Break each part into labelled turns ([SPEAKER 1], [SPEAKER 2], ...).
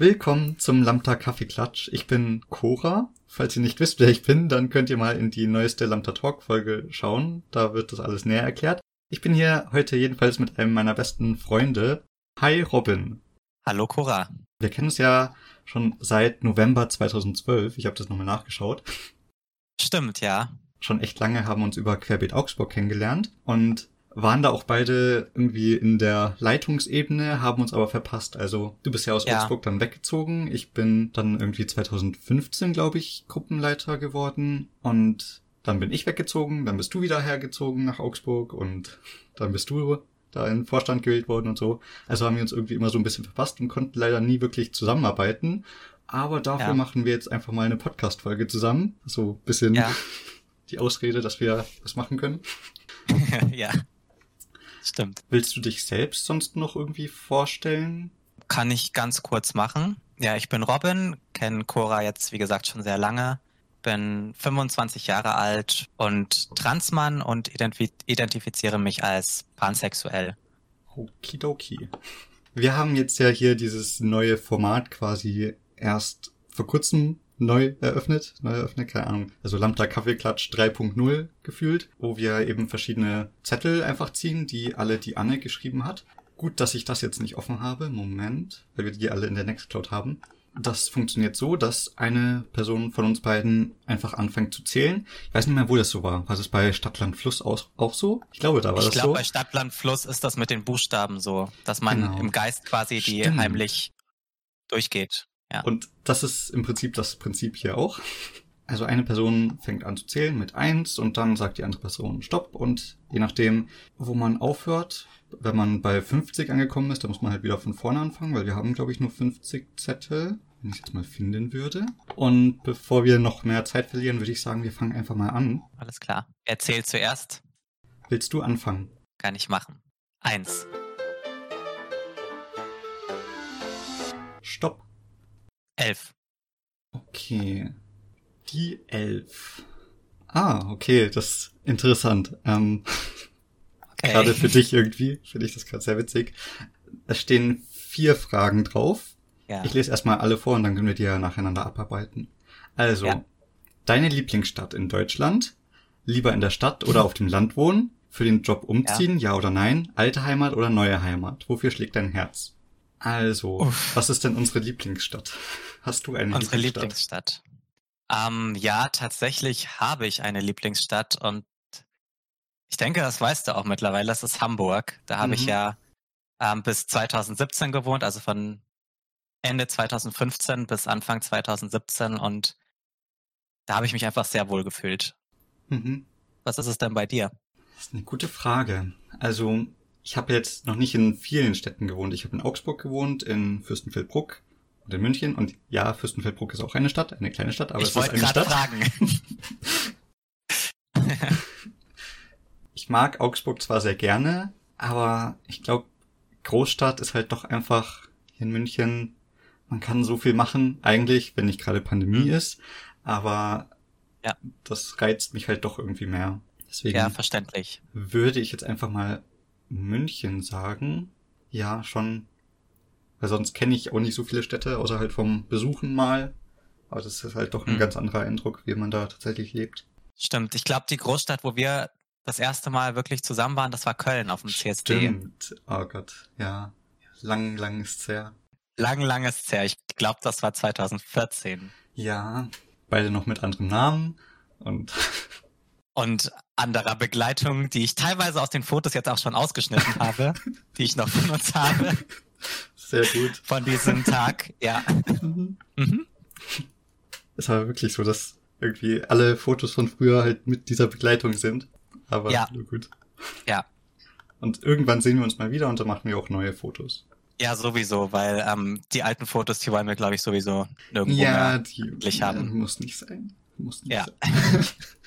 [SPEAKER 1] Willkommen zum Lambda Kaffeeklatsch. Ich bin Cora. Falls ihr nicht wisst, wer ich bin, dann könnt ihr mal in die neueste Lambda Talk Folge schauen. Da wird das alles näher erklärt. Ich bin hier heute jedenfalls mit einem meiner besten Freunde. Hi Robin.
[SPEAKER 2] Hallo Cora.
[SPEAKER 1] Wir kennen uns ja schon seit November 2012. Ich habe das nochmal nachgeschaut.
[SPEAKER 2] Stimmt, ja.
[SPEAKER 1] Schon echt lange haben wir uns über Querbeet Augsburg kennengelernt und waren da auch beide irgendwie in der Leitungsebene, haben uns aber verpasst. Also du bist ja aus ja. Augsburg dann weggezogen. Ich bin dann irgendwie 2015, glaube ich, Gruppenleiter geworden und dann bin ich weggezogen, dann bist du wieder hergezogen nach Augsburg und dann bist du da in den Vorstand gewählt worden und so. Also haben wir uns irgendwie immer so ein bisschen verpasst und konnten leider nie wirklich zusammenarbeiten. Aber dafür ja. machen wir jetzt einfach mal eine Podcast-Folge zusammen. So ein bisschen ja. die Ausrede, dass wir was machen können.
[SPEAKER 2] ja. Stimmt.
[SPEAKER 1] Willst du dich selbst sonst noch irgendwie vorstellen?
[SPEAKER 2] Kann ich ganz kurz machen. Ja, ich bin Robin, kenne Cora jetzt, wie gesagt, schon sehr lange. Bin 25 Jahre alt und Transmann und identif identifiziere mich als pansexuell.
[SPEAKER 1] Okidoki. Wir haben jetzt ja hier dieses neue Format quasi erst vor kurzem neu eröffnet, neu eröffnet, keine Ahnung, also Lambda Kaffeeklatsch 3.0 gefühlt, wo wir eben verschiedene Zettel einfach ziehen, die alle die Anne geschrieben hat. Gut, dass ich das jetzt nicht offen habe. Moment, weil wir die alle in der Nextcloud haben. Das funktioniert so, dass eine Person von uns beiden einfach anfängt zu zählen. Ich weiß nicht mehr, wo das so war. War das bei Stadtland Fluss auch so? Ich glaube, da war
[SPEAKER 2] ich
[SPEAKER 1] das
[SPEAKER 2] glaub,
[SPEAKER 1] so.
[SPEAKER 2] Ich glaube, bei Stadtland Fluss ist das mit den Buchstaben so, dass man genau. im Geist quasi die Stimmt. heimlich durchgeht. Ja.
[SPEAKER 1] Und das ist im Prinzip das Prinzip hier auch. Also eine Person fängt an zu zählen mit eins und dann sagt die andere Person Stopp und je nachdem, wo man aufhört, wenn man bei 50 angekommen ist, dann muss man halt wieder von vorne anfangen, weil wir haben, glaube ich, nur 50 Zettel, wenn ich jetzt mal finden würde. Und bevor wir noch mehr Zeit verlieren, würde ich sagen, wir fangen einfach mal an.
[SPEAKER 2] Alles klar. Erzähl zuerst.
[SPEAKER 1] Willst du anfangen?
[SPEAKER 2] Kann ich machen. Eins.
[SPEAKER 1] Stopp.
[SPEAKER 2] Elf.
[SPEAKER 1] Okay. Die Elf. Ah, okay, das ist interessant. Ähm, okay. Gerade für dich irgendwie, finde ich das gerade sehr witzig. Es stehen vier Fragen drauf. Ja. Ich lese erstmal alle vor und dann können wir die ja nacheinander abarbeiten. Also, ja. deine Lieblingsstadt in Deutschland? Lieber in der Stadt oder auf dem Land wohnen? Für den Job umziehen, ja, ja oder nein? Alte Heimat oder neue Heimat? Wofür schlägt dein Herz? Also, Uff. was ist denn unsere Lieblingsstadt? Hast du eine
[SPEAKER 2] Unsere Lieblingsstadt? Lieblingsstadt. Ähm, ja, tatsächlich habe ich eine Lieblingsstadt und ich denke, das weißt du auch mittlerweile. Das ist Hamburg. Da habe mhm. ich ja ähm, bis 2017 gewohnt, also von Ende 2015 bis Anfang 2017 und da habe ich mich einfach sehr wohl gefühlt. Mhm. Was ist es denn bei dir?
[SPEAKER 1] Das ist eine gute Frage. Also ich habe jetzt noch nicht in vielen Städten gewohnt. Ich habe in Augsburg gewohnt, in Fürstenfeldbruck und in München. Und ja, Fürstenfeldbruck ist auch eine Stadt, eine kleine Stadt, aber
[SPEAKER 2] ich
[SPEAKER 1] es ist eine
[SPEAKER 2] Stadt.
[SPEAKER 1] Fragen. ich mag Augsburg zwar sehr gerne, aber ich glaube, Großstadt ist halt doch einfach hier in München. Man kann so viel machen, eigentlich, wenn nicht gerade Pandemie mhm. ist. Aber ja. das reizt mich halt doch irgendwie mehr.
[SPEAKER 2] Deswegen ja, verständlich.
[SPEAKER 1] würde ich jetzt einfach mal München sagen. Ja, schon. Weil sonst kenne ich auch nicht so viele Städte, außer halt vom Besuchen mal. Aber das ist halt doch ein mhm. ganz anderer Eindruck, wie man da tatsächlich lebt.
[SPEAKER 2] Stimmt. Ich glaube, die Großstadt, wo wir das erste Mal wirklich zusammen waren, das war Köln auf dem CSD.
[SPEAKER 1] Stimmt. Oh Gott, ja. Lang, lang ist's her.
[SPEAKER 2] Lang, lang ist's her. Ich glaube, das war 2014.
[SPEAKER 1] Ja, beide noch mit anderem Namen und
[SPEAKER 2] und anderer Begleitung, die ich teilweise aus den Fotos jetzt auch schon ausgeschnitten habe, die ich noch von uns habe.
[SPEAKER 1] Sehr gut.
[SPEAKER 2] Von diesem Tag, ja. Mhm.
[SPEAKER 1] Es war wirklich so, dass irgendwie alle Fotos von früher halt mit dieser Begleitung sind. Aber ja. nur gut.
[SPEAKER 2] Ja.
[SPEAKER 1] Und irgendwann sehen wir uns mal wieder und dann machen wir auch neue Fotos.
[SPEAKER 2] Ja, sowieso, weil ähm, die alten Fotos, die wollen wir, glaube ich, sowieso nirgendwo
[SPEAKER 1] ja,
[SPEAKER 2] mehr
[SPEAKER 1] die, haben. Muss nicht sein. Muss nicht
[SPEAKER 2] ja.
[SPEAKER 1] sein.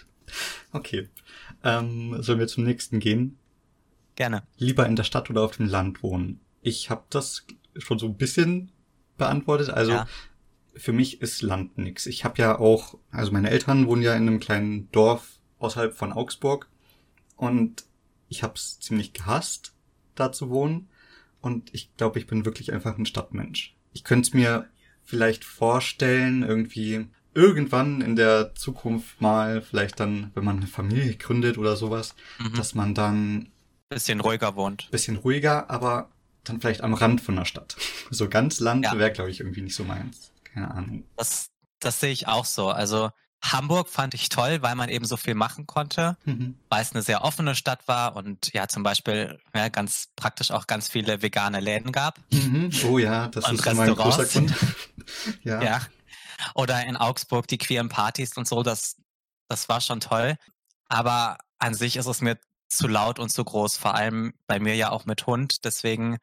[SPEAKER 1] Okay. Ähm, sollen wir zum nächsten gehen?
[SPEAKER 2] Gerne.
[SPEAKER 1] Lieber in der Stadt oder auf dem Land wohnen? Ich habe das schon so ein bisschen beantwortet. Also ja. für mich ist Land nix. Ich habe ja auch, also meine Eltern wohnen ja in einem kleinen Dorf außerhalb von Augsburg und ich habe es ziemlich gehasst, da zu wohnen. Und ich glaube, ich bin wirklich einfach ein Stadtmensch. Ich könnte es mir vielleicht vorstellen, irgendwie irgendwann in der Zukunft mal, vielleicht dann, wenn man eine Familie gründet oder sowas, mhm. dass man dann
[SPEAKER 2] bisschen ruhiger wohnt.
[SPEAKER 1] Bisschen ruhiger, aber dann vielleicht am Rand von der Stadt. So ganz Land ja. wäre, glaube ich, irgendwie nicht so meins. Keine Ahnung.
[SPEAKER 2] Das, das sehe ich auch so. Also Hamburg fand ich toll, weil man eben so viel machen konnte, mhm. weil es eine sehr offene Stadt war und ja zum Beispiel ja, ganz praktisch auch ganz viele vegane Läden gab.
[SPEAKER 1] Mhm. Oh ja, das ist immer ein großer Grund.
[SPEAKER 2] ja. ja. Oder in Augsburg die queeren Partys und so, das, das war schon toll. Aber an sich ist es mir zu laut und zu groß, vor allem bei mir ja auch mit Hund. Deswegen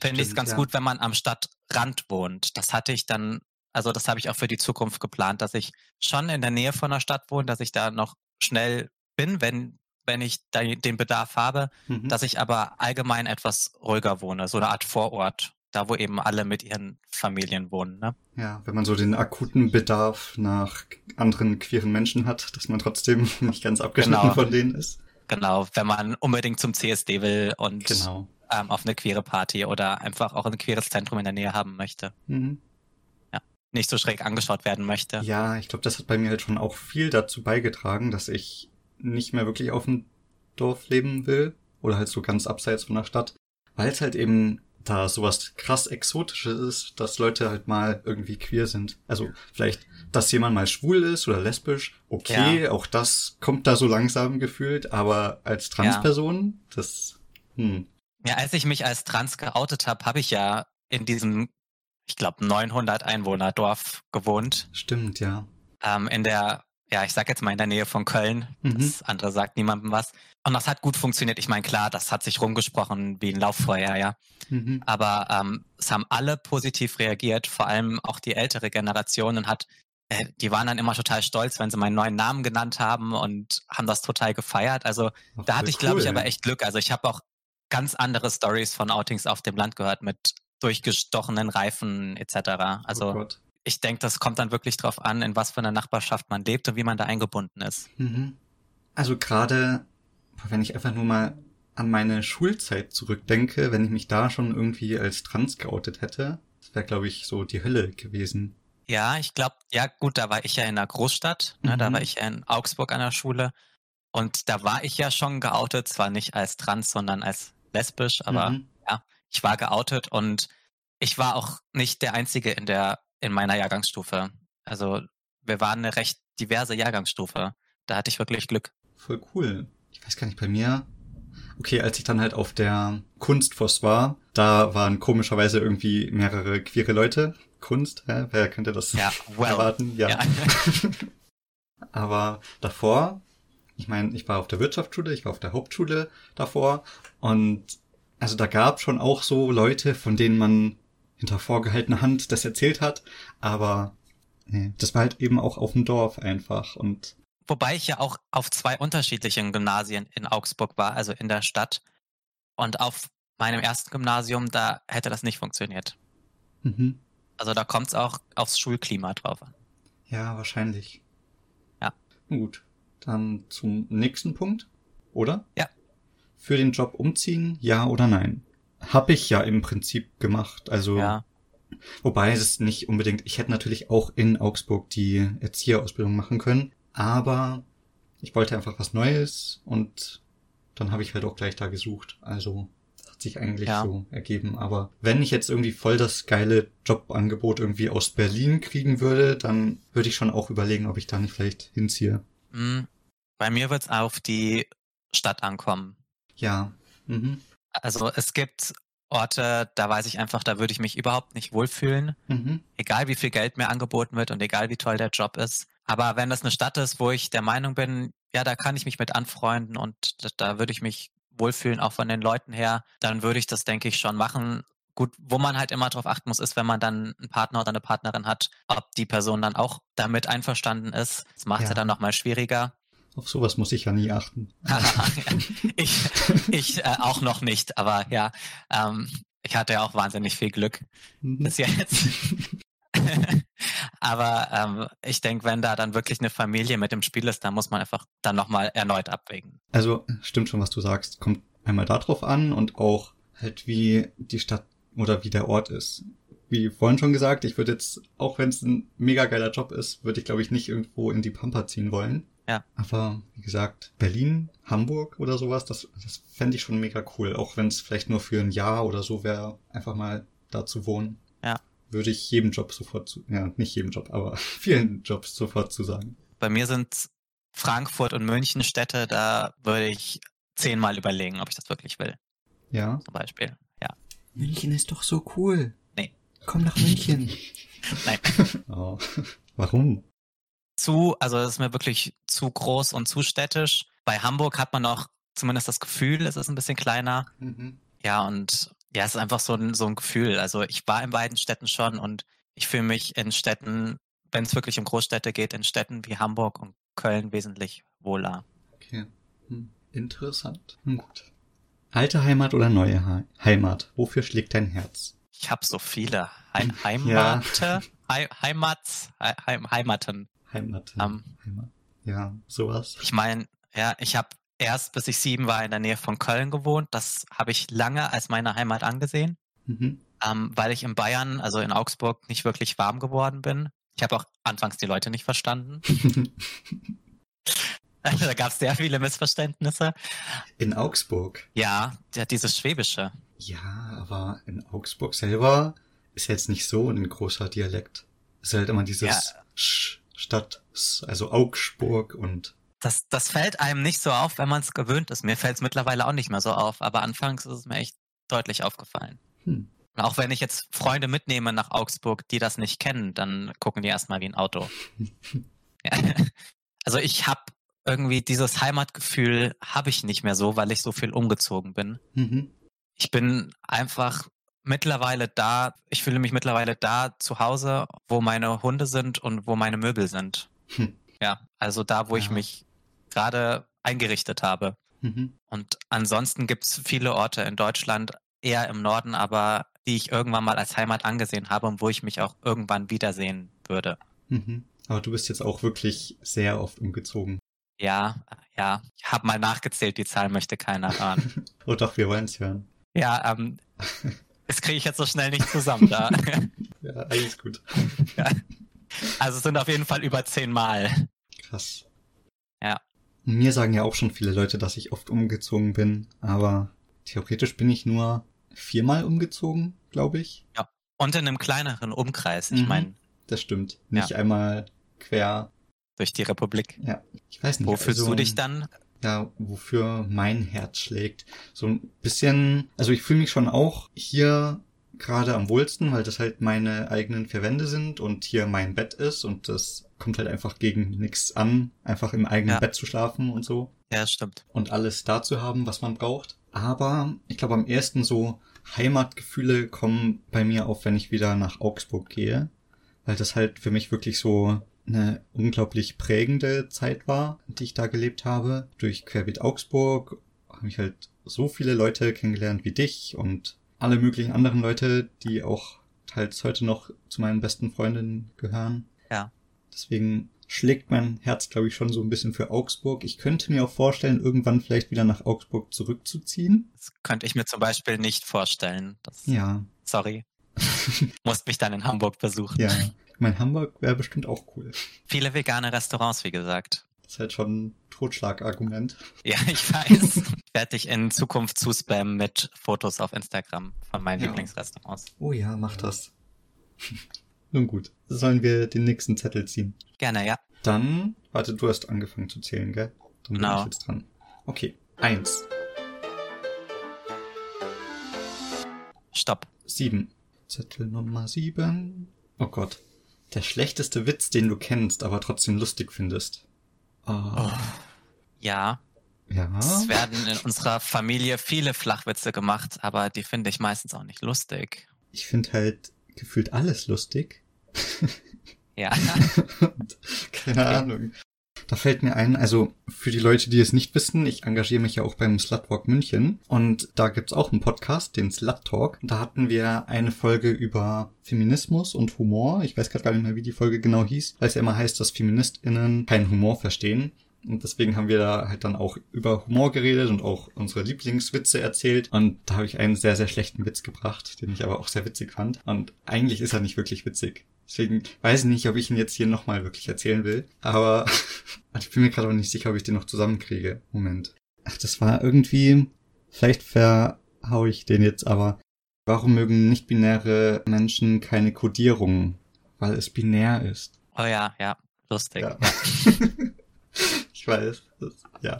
[SPEAKER 2] finde ich es ganz ja. gut, wenn man am Stadtrand wohnt. Das hatte ich dann, also das habe ich auch für die Zukunft geplant, dass ich schon in der Nähe von der Stadt wohne, dass ich da noch schnell bin, wenn wenn ich da den Bedarf habe, mhm. dass ich aber allgemein etwas ruhiger wohne, so eine Art Vorort, da wo eben alle mit ihren Familien wohnen. Ne?
[SPEAKER 1] Ja, wenn man so den akuten Bedarf nach anderen queeren Menschen hat, dass man trotzdem nicht ganz abgeschnitten genau. von denen ist.
[SPEAKER 2] Genau, wenn man unbedingt zum CSD will und genau. ähm, auf eine queere Party oder einfach auch ein queeres Zentrum in der Nähe haben möchte. Mhm. Ja, nicht so schräg angeschaut werden möchte.
[SPEAKER 1] Ja, ich glaube, das hat bei mir halt schon auch viel dazu beigetragen, dass ich nicht mehr wirklich auf dem Dorf leben will oder halt so ganz abseits von der Stadt, weil es halt eben da sowas krass Exotisches ist, dass Leute halt mal irgendwie queer sind. Also vielleicht, dass jemand mal schwul ist oder lesbisch, okay, ja. auch das kommt da so langsam gefühlt, aber als Transperson, ja. das, hm.
[SPEAKER 2] Ja, als ich mich als trans geoutet habe, habe ich ja in diesem, ich glaube, 900 Einwohner Dorf gewohnt.
[SPEAKER 1] Stimmt, ja.
[SPEAKER 2] Ähm, in der ja, ich sag jetzt mal in der Nähe von Köln. Mhm. Das andere sagt niemandem was. Und das hat gut funktioniert. Ich meine, klar, das hat sich rumgesprochen wie ein Lauffeuer, ja. Mhm. Aber ähm, es haben alle positiv reagiert, vor allem auch die ältere Generation und hat, äh, die waren dann immer total stolz, wenn sie meinen neuen Namen genannt haben und haben das total gefeiert. Also Ach, da hatte ich, glaube cool, ich, aber echt Glück. Also ich habe auch ganz andere Stories von Outings auf dem Land gehört mit durchgestochenen Reifen etc. Also oh ich denke, das kommt dann wirklich drauf an, in was für einer Nachbarschaft man lebt und wie man da eingebunden ist. Mhm.
[SPEAKER 1] Also gerade, wenn ich einfach nur mal an meine Schulzeit zurückdenke, wenn ich mich da schon irgendwie als trans geoutet hätte, das wäre, glaube ich, so die Hölle gewesen.
[SPEAKER 2] Ja, ich glaube, ja gut, da war ich ja in einer Großstadt, ne, mhm. da war ich ja in Augsburg an der Schule und da war ich ja schon geoutet, zwar nicht als trans, sondern als lesbisch, aber mhm. ja, ich war geoutet und ich war auch nicht der Einzige in der in meiner Jahrgangsstufe. Also wir waren eine recht diverse Jahrgangsstufe. Da hatte ich wirklich Glück.
[SPEAKER 1] Voll cool. Ich weiß gar nicht, bei mir. Okay, als ich dann halt auf der Kunstfoss war, da waren komischerweise irgendwie mehrere queere Leute. Kunst, hä? wer könnte das ja, well. erwarten? Ja. ja. Aber davor, ich meine, ich war auf der Wirtschaftsschule, ich war auf der Hauptschule davor und also da gab schon auch so Leute, von denen man hinter vorgehaltener Hand das erzählt hat, aber nee, das war halt eben auch auf dem Dorf einfach und
[SPEAKER 2] Wobei ich ja auch auf zwei unterschiedlichen Gymnasien in Augsburg war, also in der Stadt. Und auf meinem ersten Gymnasium, da hätte das nicht funktioniert. Mhm. Also da kommt es auch aufs Schulklima drauf an.
[SPEAKER 1] Ja, wahrscheinlich.
[SPEAKER 2] Ja.
[SPEAKER 1] Gut. Dann zum nächsten Punkt, oder?
[SPEAKER 2] Ja.
[SPEAKER 1] Für den Job umziehen, ja oder nein? Hab ich ja im Prinzip gemacht. Also ja. wobei es nicht unbedingt. Ich hätte natürlich auch in Augsburg die Erzieherausbildung machen können, aber ich wollte einfach was Neues und dann habe ich halt auch gleich da gesucht. Also hat sich eigentlich ja. so ergeben. Aber wenn ich jetzt irgendwie voll das geile Jobangebot irgendwie aus Berlin kriegen würde, dann würde ich schon auch überlegen, ob ich da nicht vielleicht hinziehe.
[SPEAKER 2] Mhm. Bei mir wird's auf die Stadt ankommen.
[SPEAKER 1] Ja. Mhm.
[SPEAKER 2] Also es gibt Orte, da weiß ich einfach, da würde ich mich überhaupt nicht wohlfühlen. Mhm. Egal wie viel Geld mir angeboten wird und egal wie toll der Job ist. Aber wenn das eine Stadt ist, wo ich der Meinung bin, ja, da kann ich mich mit anfreunden und da, da würde ich mich wohlfühlen, auch von den Leuten her, dann würde ich das, denke ich, schon machen. Gut, wo man halt immer drauf achten muss, ist, wenn man dann einen Partner oder eine Partnerin hat, ob die Person dann auch damit einverstanden ist. Das macht es ja. ja dann nochmal schwieriger.
[SPEAKER 1] Auf sowas muss ich ja nie achten.
[SPEAKER 2] ich ich äh, auch noch nicht, aber ja, ähm, ich hatte ja auch wahnsinnig viel Glück mhm. bis jetzt. aber ähm, ich denke, wenn da dann wirklich eine Familie mit im Spiel ist, dann muss man einfach dann nochmal erneut abwägen.
[SPEAKER 1] Also stimmt schon, was du sagst. Kommt einmal darauf an und auch halt wie die Stadt oder wie der Ort ist. wie vorhin schon gesagt, ich würde jetzt, auch wenn es ein mega geiler Job ist, würde ich glaube ich nicht irgendwo in die Pampa ziehen wollen.
[SPEAKER 2] Ja.
[SPEAKER 1] Aber wie gesagt, Berlin, Hamburg oder sowas, das, das fände ich schon mega cool. Auch wenn es vielleicht nur für ein Jahr oder so wäre, einfach mal da zu wohnen.
[SPEAKER 2] Ja.
[SPEAKER 1] Würde ich jedem Job sofort zu, ja, nicht jedem Job, aber vielen Jobs sofort zu sagen.
[SPEAKER 2] Bei mir sind Frankfurt und München Städte, da würde ich zehnmal überlegen, ob ich das wirklich will.
[SPEAKER 1] Ja.
[SPEAKER 2] Zum Beispiel. Ja.
[SPEAKER 1] München ist doch so cool.
[SPEAKER 2] Nee.
[SPEAKER 1] Komm nach München.
[SPEAKER 2] Nein.
[SPEAKER 1] Oh. Warum?
[SPEAKER 2] Zu, also es ist mir wirklich zu groß und zu städtisch. Bei Hamburg hat man noch zumindest das Gefühl, es ist ein bisschen kleiner.
[SPEAKER 1] Mhm.
[SPEAKER 2] Ja, und ja, es ist einfach so ein, so ein Gefühl. Also ich war in beiden Städten schon und ich fühle mich in Städten, wenn es wirklich um Großstädte geht, in Städten wie Hamburg und Köln wesentlich wohler.
[SPEAKER 1] Okay. Hm. Interessant. Hm, gut. Alte Heimat oder neue He Heimat? Wofür schlägt dein Herz?
[SPEAKER 2] Ich habe so viele He Heimate, He Heimats, He Heimaten.
[SPEAKER 1] Heimaten.
[SPEAKER 2] Um,
[SPEAKER 1] Heimat. Ja, sowas.
[SPEAKER 2] Ich meine, ja, ich habe erst, bis ich sieben war, in der Nähe von Köln gewohnt. Das habe ich lange als meine Heimat angesehen,
[SPEAKER 1] Mhm.
[SPEAKER 2] ähm, weil ich in Bayern, also in Augsburg, nicht wirklich warm geworden bin. Ich habe auch anfangs die Leute nicht verstanden. da gab es sehr viele Missverständnisse.
[SPEAKER 1] In Augsburg.
[SPEAKER 2] Ja, ja, dieses Schwäbische.
[SPEAKER 1] Ja, aber in Augsburg selber ist jetzt nicht so ein großer Dialekt. Es ist halt immer dieses
[SPEAKER 2] Ja.
[SPEAKER 1] Sch Stadt, also Augsburg und
[SPEAKER 2] Das, das fällt einem nicht so auf, wenn man es gewöhnt ist. Mir fällt es mittlerweile auch nicht mehr so auf, aber anfangs ist es mir echt deutlich aufgefallen.
[SPEAKER 1] hm.
[SPEAKER 2] Und auch wenn ich jetzt Freunde mitnehme nach Augsburg, die das nicht kennen, dann gucken die erstmal wie ein Auto. ja. Also ich habe irgendwie dieses Heimatgefühl habe ich nicht mehr so, weil ich so viel umgezogen bin.
[SPEAKER 1] Mhm.
[SPEAKER 2] Ich bin einfach mittlerweile da, ich fühle mich mittlerweile da zu Hause, wo meine Hunde sind und wo meine Möbel sind.
[SPEAKER 1] Hm.
[SPEAKER 2] Ja, also da, wo ich
[SPEAKER 1] Ja.
[SPEAKER 2] mich gerade eingerichtet habe.
[SPEAKER 1] Mhm.
[SPEAKER 2] Und ansonsten gibt es viele Orte in Deutschland, eher im Norden, aber die ich irgendwann mal als Heimat angesehen habe und wo ich mich auch irgendwann wiedersehen würde.
[SPEAKER 1] Mhm. Aber du bist jetzt auch wirklich sehr oft umgezogen.
[SPEAKER 2] Ja, ja. Ich habe mal nachgezählt, die Zahl möchte keiner hören.
[SPEAKER 1] Oh doch, wir wollen es hören.
[SPEAKER 2] ja, ähm, das kriege ich jetzt so schnell nicht zusammen da.
[SPEAKER 1] Ja, alles gut.
[SPEAKER 2] also es sind auf jeden Fall über zehn Mal.
[SPEAKER 1] Krass.
[SPEAKER 2] Ja.
[SPEAKER 1] Mir sagen ja auch schon viele Leute, dass ich oft umgezogen bin, aber theoretisch bin ich nur viermal umgezogen, glaube ich.
[SPEAKER 2] Und in einem kleineren Umkreis. Ich
[SPEAKER 1] Mhm.
[SPEAKER 2] meine,
[SPEAKER 1] Das stimmt. Nicht einmal quer.
[SPEAKER 2] durch die Republik.
[SPEAKER 1] Ja, ich weiß nicht.
[SPEAKER 2] Wo fühlst
[SPEAKER 1] also,
[SPEAKER 2] du dich dann?
[SPEAKER 1] Ja, wofür mein Herz schlägt. So ein bisschen, also ich fühle mich schon auch hier gerade am wohlsten, weil das halt meine eigenen vier Wände sind und hier mein Bett ist und das kommt halt einfach gegen nichts an, einfach im eigenen
[SPEAKER 2] Ja.
[SPEAKER 1] Bett zu schlafen und so.
[SPEAKER 2] Ja, stimmt.
[SPEAKER 1] und alles da zu haben, was man braucht. Aber ich glaube, am ersten so Heimatgefühle kommen bei mir auf, wenn ich wieder nach Augsburg gehe, weil das halt für mich wirklich so eine unglaublich prägende Zeit war, die ich da gelebt habe. Durch Querbeet Augsburg habe ich halt so viele Leute kennengelernt wie dich und alle möglichen anderen Leute, die auch teils heute noch zu meinen besten Freundinnen gehören.
[SPEAKER 2] Ja.
[SPEAKER 1] Deswegen schlägt mein Herz, glaube ich, schon so ein bisschen für Augsburg. Ich könnte mir auch vorstellen, irgendwann vielleicht wieder nach Augsburg zurückzuziehen.
[SPEAKER 2] Das könnte ich mir zum Beispiel nicht vorstellen. Das,
[SPEAKER 1] Ja,
[SPEAKER 2] Sorry. Musst mich dann in Hamburg besuchen.
[SPEAKER 1] ja. Mein Hamburg wäre bestimmt auch cool.
[SPEAKER 2] Viele vegane Restaurants, wie gesagt.
[SPEAKER 1] Das ist halt schon ein Totschlagargument.
[SPEAKER 2] Ja, ich weiß. Ich werde dich in Zukunft zuspammen mit Fotos auf Instagram von meinen
[SPEAKER 1] Ja.
[SPEAKER 2] Lieblingsrestaurants.
[SPEAKER 1] Oh ja, mach das. Nun gut, sollen wir den nächsten Zettel ziehen?
[SPEAKER 2] Gerne, ja.
[SPEAKER 1] Dann, warte, du hast angefangen zu zählen, gell? Dann bin
[SPEAKER 2] Genau.
[SPEAKER 1] ich jetzt dran. Okay, eins,
[SPEAKER 2] Stopp.
[SPEAKER 1] sieben. Zettel Nummer sieben. Oh Gott. Der schlechteste Witz, den du kennst, aber trotzdem lustig findest. Oh.
[SPEAKER 2] Ja,
[SPEAKER 1] Ja.
[SPEAKER 2] es werden in unserer Familie viele Flachwitze gemacht, aber die finde ich meistens auch nicht lustig.
[SPEAKER 1] Ich finde halt gefühlt alles lustig.
[SPEAKER 2] Ja.
[SPEAKER 1] Und keine Ahnung. Da fällt mir ein, also für die Leute, die es nicht wissen, ich engagiere mich ja auch beim Slutwalk München und da gibt's auch einen Podcast, den Slut Talk. Da hatten wir eine Folge über Feminismus und Humor. Ich weiß gerade gar nicht mehr, wie die Folge genau hieß, weil es ja immer heißt, dass FeministInnen keinen Humor verstehen. Und deswegen haben wir da halt dann auch über Humor geredet und auch unsere Lieblingswitze erzählt. Und da habe ich einen sehr, sehr schlechten Witz gebracht, den ich aber auch sehr witzig fand. Und eigentlich ist er nicht wirklich witzig. Deswegen weiß ich nicht, ob ich ihn jetzt hier nochmal wirklich erzählen will. Aber ich bin mir gerade auch nicht sicher, ob ich den noch zusammenkriege. Moment. Ach, das war irgendwie, vielleicht verhau ich den jetzt, aber warum mögen nicht-binäre Menschen keine Kodierung? Weil es binär ist.
[SPEAKER 2] Oh ja, ja, lustig. Ja.
[SPEAKER 1] ich weiß, das, ja.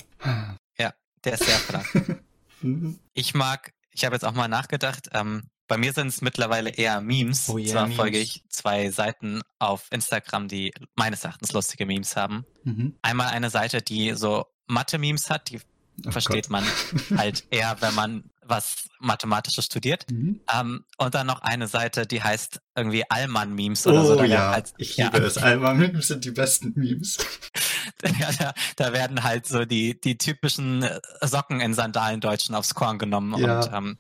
[SPEAKER 2] Ja, der ist sehr flach. Mhm. ich mag, ich habe jetzt auch mal nachgedacht, ähm, bei mir sind es mittlerweile eher Memes. Oh yeah, Zwar Memes. folge ich zwei Seiten auf Instagram, die meines Erachtens lustige Memes haben. Mhm. Einmal eine Seite, die so Mathe-Memes hat, die oh versteht Gott. man halt eher, wenn man was Mathematisches studiert. Mhm. Ähm, und dann noch eine Seite, die heißt irgendwie Allmann-Memes oder
[SPEAKER 1] oh,
[SPEAKER 2] so.
[SPEAKER 1] Da ja, halt, ich liebe ja. es. Allmann-Memes sind die besten Memes.
[SPEAKER 2] ja, da, da, werden halt so die, die typischen äh, Socken in Sandalen Deutschen aufs Korn genommen. Ja. Und ähm,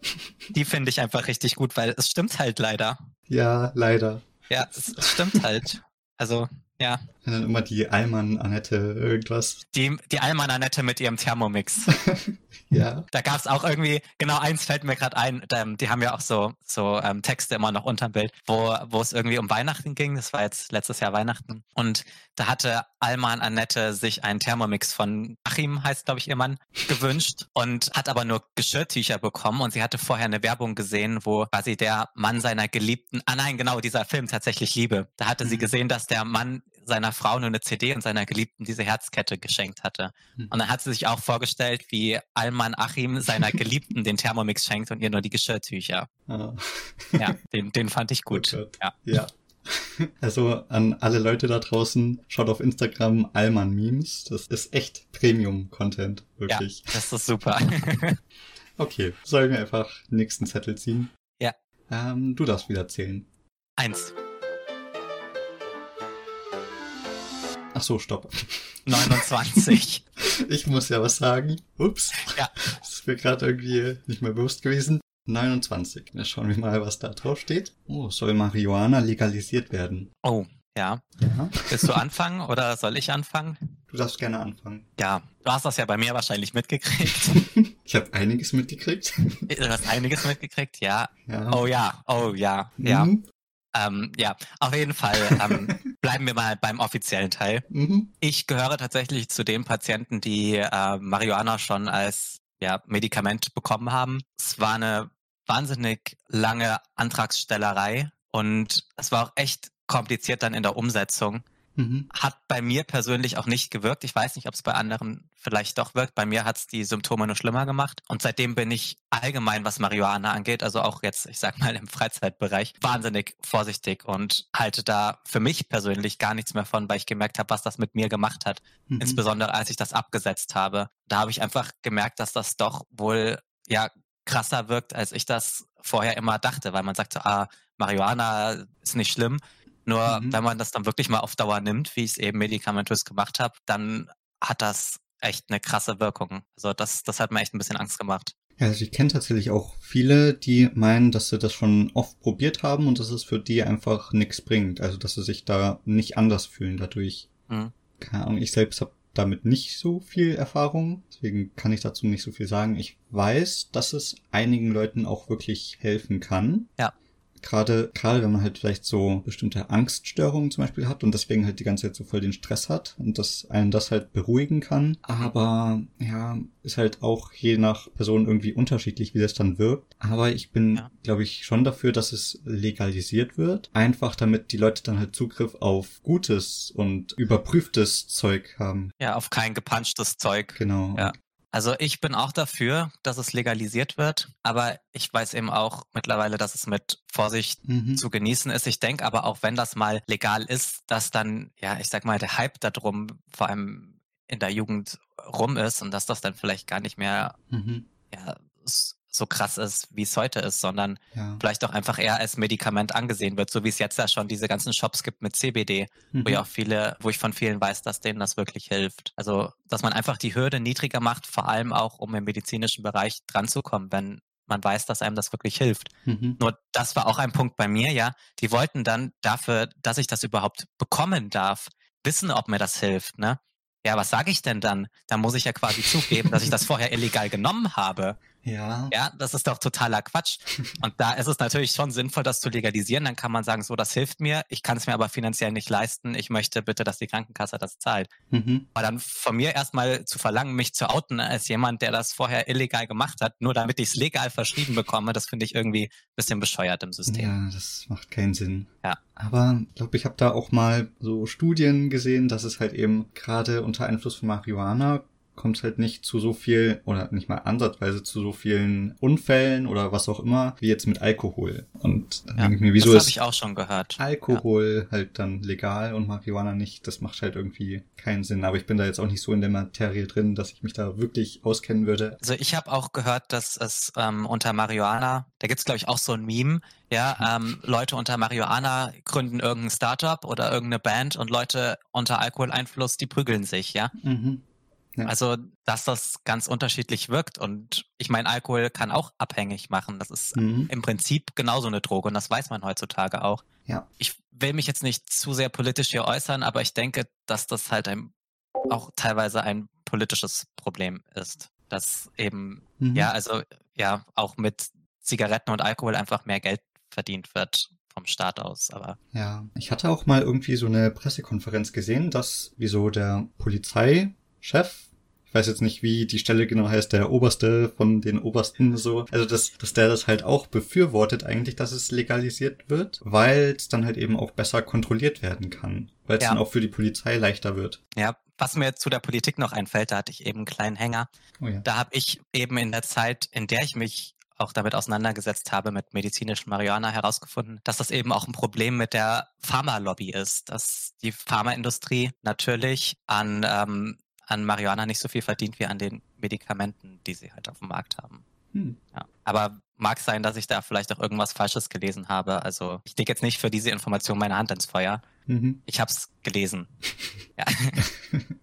[SPEAKER 2] die finde ich einfach richtig gut, weil es stimmt halt leider.
[SPEAKER 1] Ja, leider.
[SPEAKER 2] Ja, es, es stimmt halt. Also, ja.
[SPEAKER 1] Dann immer die Alman Annette irgendwas.
[SPEAKER 2] Die, die Alman Annette mit ihrem Thermomix.
[SPEAKER 1] ja.
[SPEAKER 2] Da gab es auch irgendwie, genau eins fällt mir gerade ein, ähm, die haben ja auch so, so ähm, Texte immer noch unterm Bild, wo, wo es irgendwie um Weihnachten ging. Das war jetzt letztes Jahr Weihnachten. Und da hatte Alman Annette sich einen Thermomix von Achim, heißt glaube ich ihr Mann, gewünscht und hat aber nur Geschirrtücher bekommen. Und sie hatte vorher eine Werbung gesehen, wo quasi der Mann seiner Geliebten, ah nein, genau, dieser Film tatsächlich Liebe. Da hatte mhm. sie gesehen, dass der Mann seiner Frau nur eine CD und seiner Geliebten diese Herzkette geschenkt hatte. Hm. Und dann hat sie sich auch vorgestellt, wie Alman Achim seiner Geliebten den Thermomix schenkt und ihr nur die Geschirrtücher. Ah. Ja, den, den fand ich gut. Oh ja.
[SPEAKER 1] ja. Also an alle Leute da draußen, schaut auf Instagram Alman Memes. Das ist echt Premium-Content, wirklich.
[SPEAKER 2] Ja, das ist super.
[SPEAKER 1] okay, sollen wir einfach den nächsten Zettel ziehen?
[SPEAKER 2] Ja.
[SPEAKER 1] Ähm, du darfst wieder zählen.
[SPEAKER 2] Eins.
[SPEAKER 1] Ach so, stopp.
[SPEAKER 2] 29.
[SPEAKER 1] ich muss ja was sagen. Ups. Ja. Das ist mir gerade irgendwie nicht mehr bewusst gewesen. 29. Na, schauen wir mal, was da drauf steht. Oh, soll Marihuana legalisiert werden?
[SPEAKER 2] Oh, ja. ja. Willst du anfangen oder soll ich anfangen?
[SPEAKER 1] Du darfst gerne anfangen.
[SPEAKER 2] Ja, du hast das ja bei mir wahrscheinlich mitgekriegt.
[SPEAKER 1] ich habe einiges mitgekriegt.
[SPEAKER 2] Du hast einiges mitgekriegt, ja. ja. Oh ja, oh ja, ja. Mhm. Ähm, ja, auf jeden Fall ähm, bleiben wir mal beim offiziellen Teil. Mhm. Ich gehöre tatsächlich zu den Patienten, die äh, Marihuana schon als ja, Medikament bekommen haben. Es war eine wahnsinnig lange Antragsstellerei und es war auch echt kompliziert dann in der Umsetzung. Mhm. Hat bei mir persönlich auch nicht gewirkt. Ich weiß nicht, ob es bei anderen vielleicht doch wirkt. Bei mir hat es die Symptome nur schlimmer gemacht. Und seitdem bin ich allgemein, was Marihuana angeht, also auch jetzt, ich sag mal, im Freizeitbereich, wahnsinnig vorsichtig und halte da für mich persönlich gar nichts mehr von, weil ich gemerkt habe, was das mit mir gemacht hat. Mhm. Insbesondere als ich das abgesetzt habe. Da habe ich einfach gemerkt, dass das doch wohl ja krasser wirkt, als ich das vorher immer dachte, weil man sagte, ah, Marihuana ist nicht schlimm. Nur mhm. wenn man das dann wirklich mal auf Dauer nimmt, wie ich es eben medikamentös gemacht habe, dann hat das echt eine krasse Wirkung. Also das, das hat mir echt ein bisschen Angst gemacht.
[SPEAKER 1] Ja, also ich kenne tatsächlich auch viele, die meinen, dass sie das schon oft probiert haben und dass es für die einfach nichts bringt. Also dass sie sich da nicht anders fühlen dadurch. Mhm. Keine Ahnung, ich selbst habe damit nicht so viel Erfahrung, deswegen kann ich dazu nicht so viel sagen. Ich weiß, dass es einigen Leuten auch wirklich helfen kann.
[SPEAKER 2] Ja.
[SPEAKER 1] Gerade, gerade wenn man halt vielleicht so bestimmte Angststörungen zum Beispiel hat und deswegen halt die ganze Zeit so voll den Stress hat und dass einen das halt beruhigen kann. Aber ja, ist halt auch je nach Person irgendwie unterschiedlich, wie das dann wirkt. Aber ich bin, ja. glaube ich, schon dafür, dass es legalisiert wird. Einfach damit die Leute dann halt Zugriff auf gutes und überprüftes Zeug haben.
[SPEAKER 2] Ja, auf kein gepanschtes Zeug.
[SPEAKER 1] Genau.
[SPEAKER 2] Ja. Also ich bin auch dafür, dass es legalisiert wird, aber ich weiß eben auch mittlerweile, dass es mit Vorsicht mhm. zu genießen ist. Ich denke aber auch, wenn das mal legal ist, dass dann, ja, ich sag mal, der Hype darum vor allem in der Jugend rum ist und dass das dann vielleicht gar nicht mehr mhm. ja, so krass ist, wie es heute ist, sondern ja. vielleicht auch einfach eher als Medikament angesehen wird, so wie es jetzt ja schon diese ganzen Shops gibt mit CBD, mhm. wo ja auch viele, wo ich von vielen weiß, dass denen das wirklich hilft. Also, dass man einfach die Hürde niedriger macht, vor allem auch, um im medizinischen Bereich dran zu kommen, wenn man weiß, dass einem das wirklich hilft. Mhm. Nur das war auch ein Punkt bei mir, ja. Die wollten dann dafür, dass ich das überhaupt bekommen darf, wissen, ob mir das hilft, ne? ja, was sage ich denn dann? Da muss ich ja quasi zugeben, dass ich das vorher illegal genommen habe.
[SPEAKER 1] Ja.
[SPEAKER 2] Ja, das ist doch totaler Quatsch. Und da ist es natürlich schon sinnvoll, das zu legalisieren. Dann kann man sagen, so, das hilft mir. Ich kann es mir aber finanziell nicht leisten. Ich möchte bitte, dass die Krankenkasse das zahlt. Mhm. Aber dann von mir erstmal zu verlangen, mich zu outen als jemand, der das vorher illegal gemacht hat, nur damit ich es legal verschrieben bekomme, das finde ich irgendwie ein bisschen bescheuert im System.
[SPEAKER 1] Ja, das macht keinen Sinn.
[SPEAKER 2] Ja.
[SPEAKER 1] Aber ich glaube, ich habe da auch mal so Studien gesehen, dass es halt eben gerade unter Einfluss von Marihuana kommt halt nicht zu so viel oder nicht mal ansatzweise zu so vielen Unfällen oder was auch immer, wie jetzt mit Alkohol. Und dann
[SPEAKER 2] ja,
[SPEAKER 1] denke ich mir, wieso
[SPEAKER 2] das
[SPEAKER 1] ist
[SPEAKER 2] ich auch schon gehört.
[SPEAKER 1] Alkohol ja. halt dann legal und Marihuana nicht? Das macht halt irgendwie keinen Sinn. Aber ich bin da jetzt auch nicht so in der Materie drin, dass ich mich da wirklich auskennen würde.
[SPEAKER 2] Also ich habe auch gehört, dass es ähm, unter Marihuana, da gibt's glaube ich auch so ein Meme, ja, ähm, Leute unter Marihuana gründen irgendein Startup oder irgendeine Band und Leute unter Alkoholeinfluss, die prügeln sich, ja. Mhm. Ja. Also, dass das ganz unterschiedlich wirkt. Und ich meine, Alkohol kann auch abhängig machen. Das ist mhm. im Prinzip genauso eine Droge und das weiß man heutzutage auch.
[SPEAKER 1] Ja.
[SPEAKER 2] Ich will mich jetzt nicht zu sehr politisch hier äußern, aber ich denke, dass das halt ein, auch teilweise ein politisches Problem ist. Dass eben, mhm. ja, also ja, auch mit Zigaretten und Alkohol einfach mehr Geld verdient wird vom Staat aus, aber.
[SPEAKER 1] Ja, ich hatte auch mal irgendwie so eine Pressekonferenz gesehen, dass wieso der Polizei Chef. Ich weiß jetzt nicht, wie die Stelle genau heißt, der Oberste von den Obersten so. Also, dass, dass der das halt auch befürwortet eigentlich, dass es legalisiert wird, weil es dann halt eben auch besser kontrolliert werden kann. Weil es ja. dann auch für die Polizei leichter wird.
[SPEAKER 2] Ja, was mir zu der Politik noch einfällt, da hatte ich eben einen kleinen Hänger. Oh ja. Da habe ich eben in der Zeit, in der ich mich auch damit auseinandergesetzt habe, mit medizinischem Marihuana herausgefunden, dass das eben auch ein Problem mit der Pharmalobby ist, dass die Pharmaindustrie natürlich an ähm, an Marihuana nicht so viel verdient wie an den Medikamenten, die sie halt auf dem Markt haben. Hm. Ja. Aber mag sein, dass ich da vielleicht auch irgendwas Falsches gelesen habe. Also ich lege jetzt nicht für diese Information meine Hand ins Feuer. Mhm. Ich habe es gelesen.
[SPEAKER 1] ja.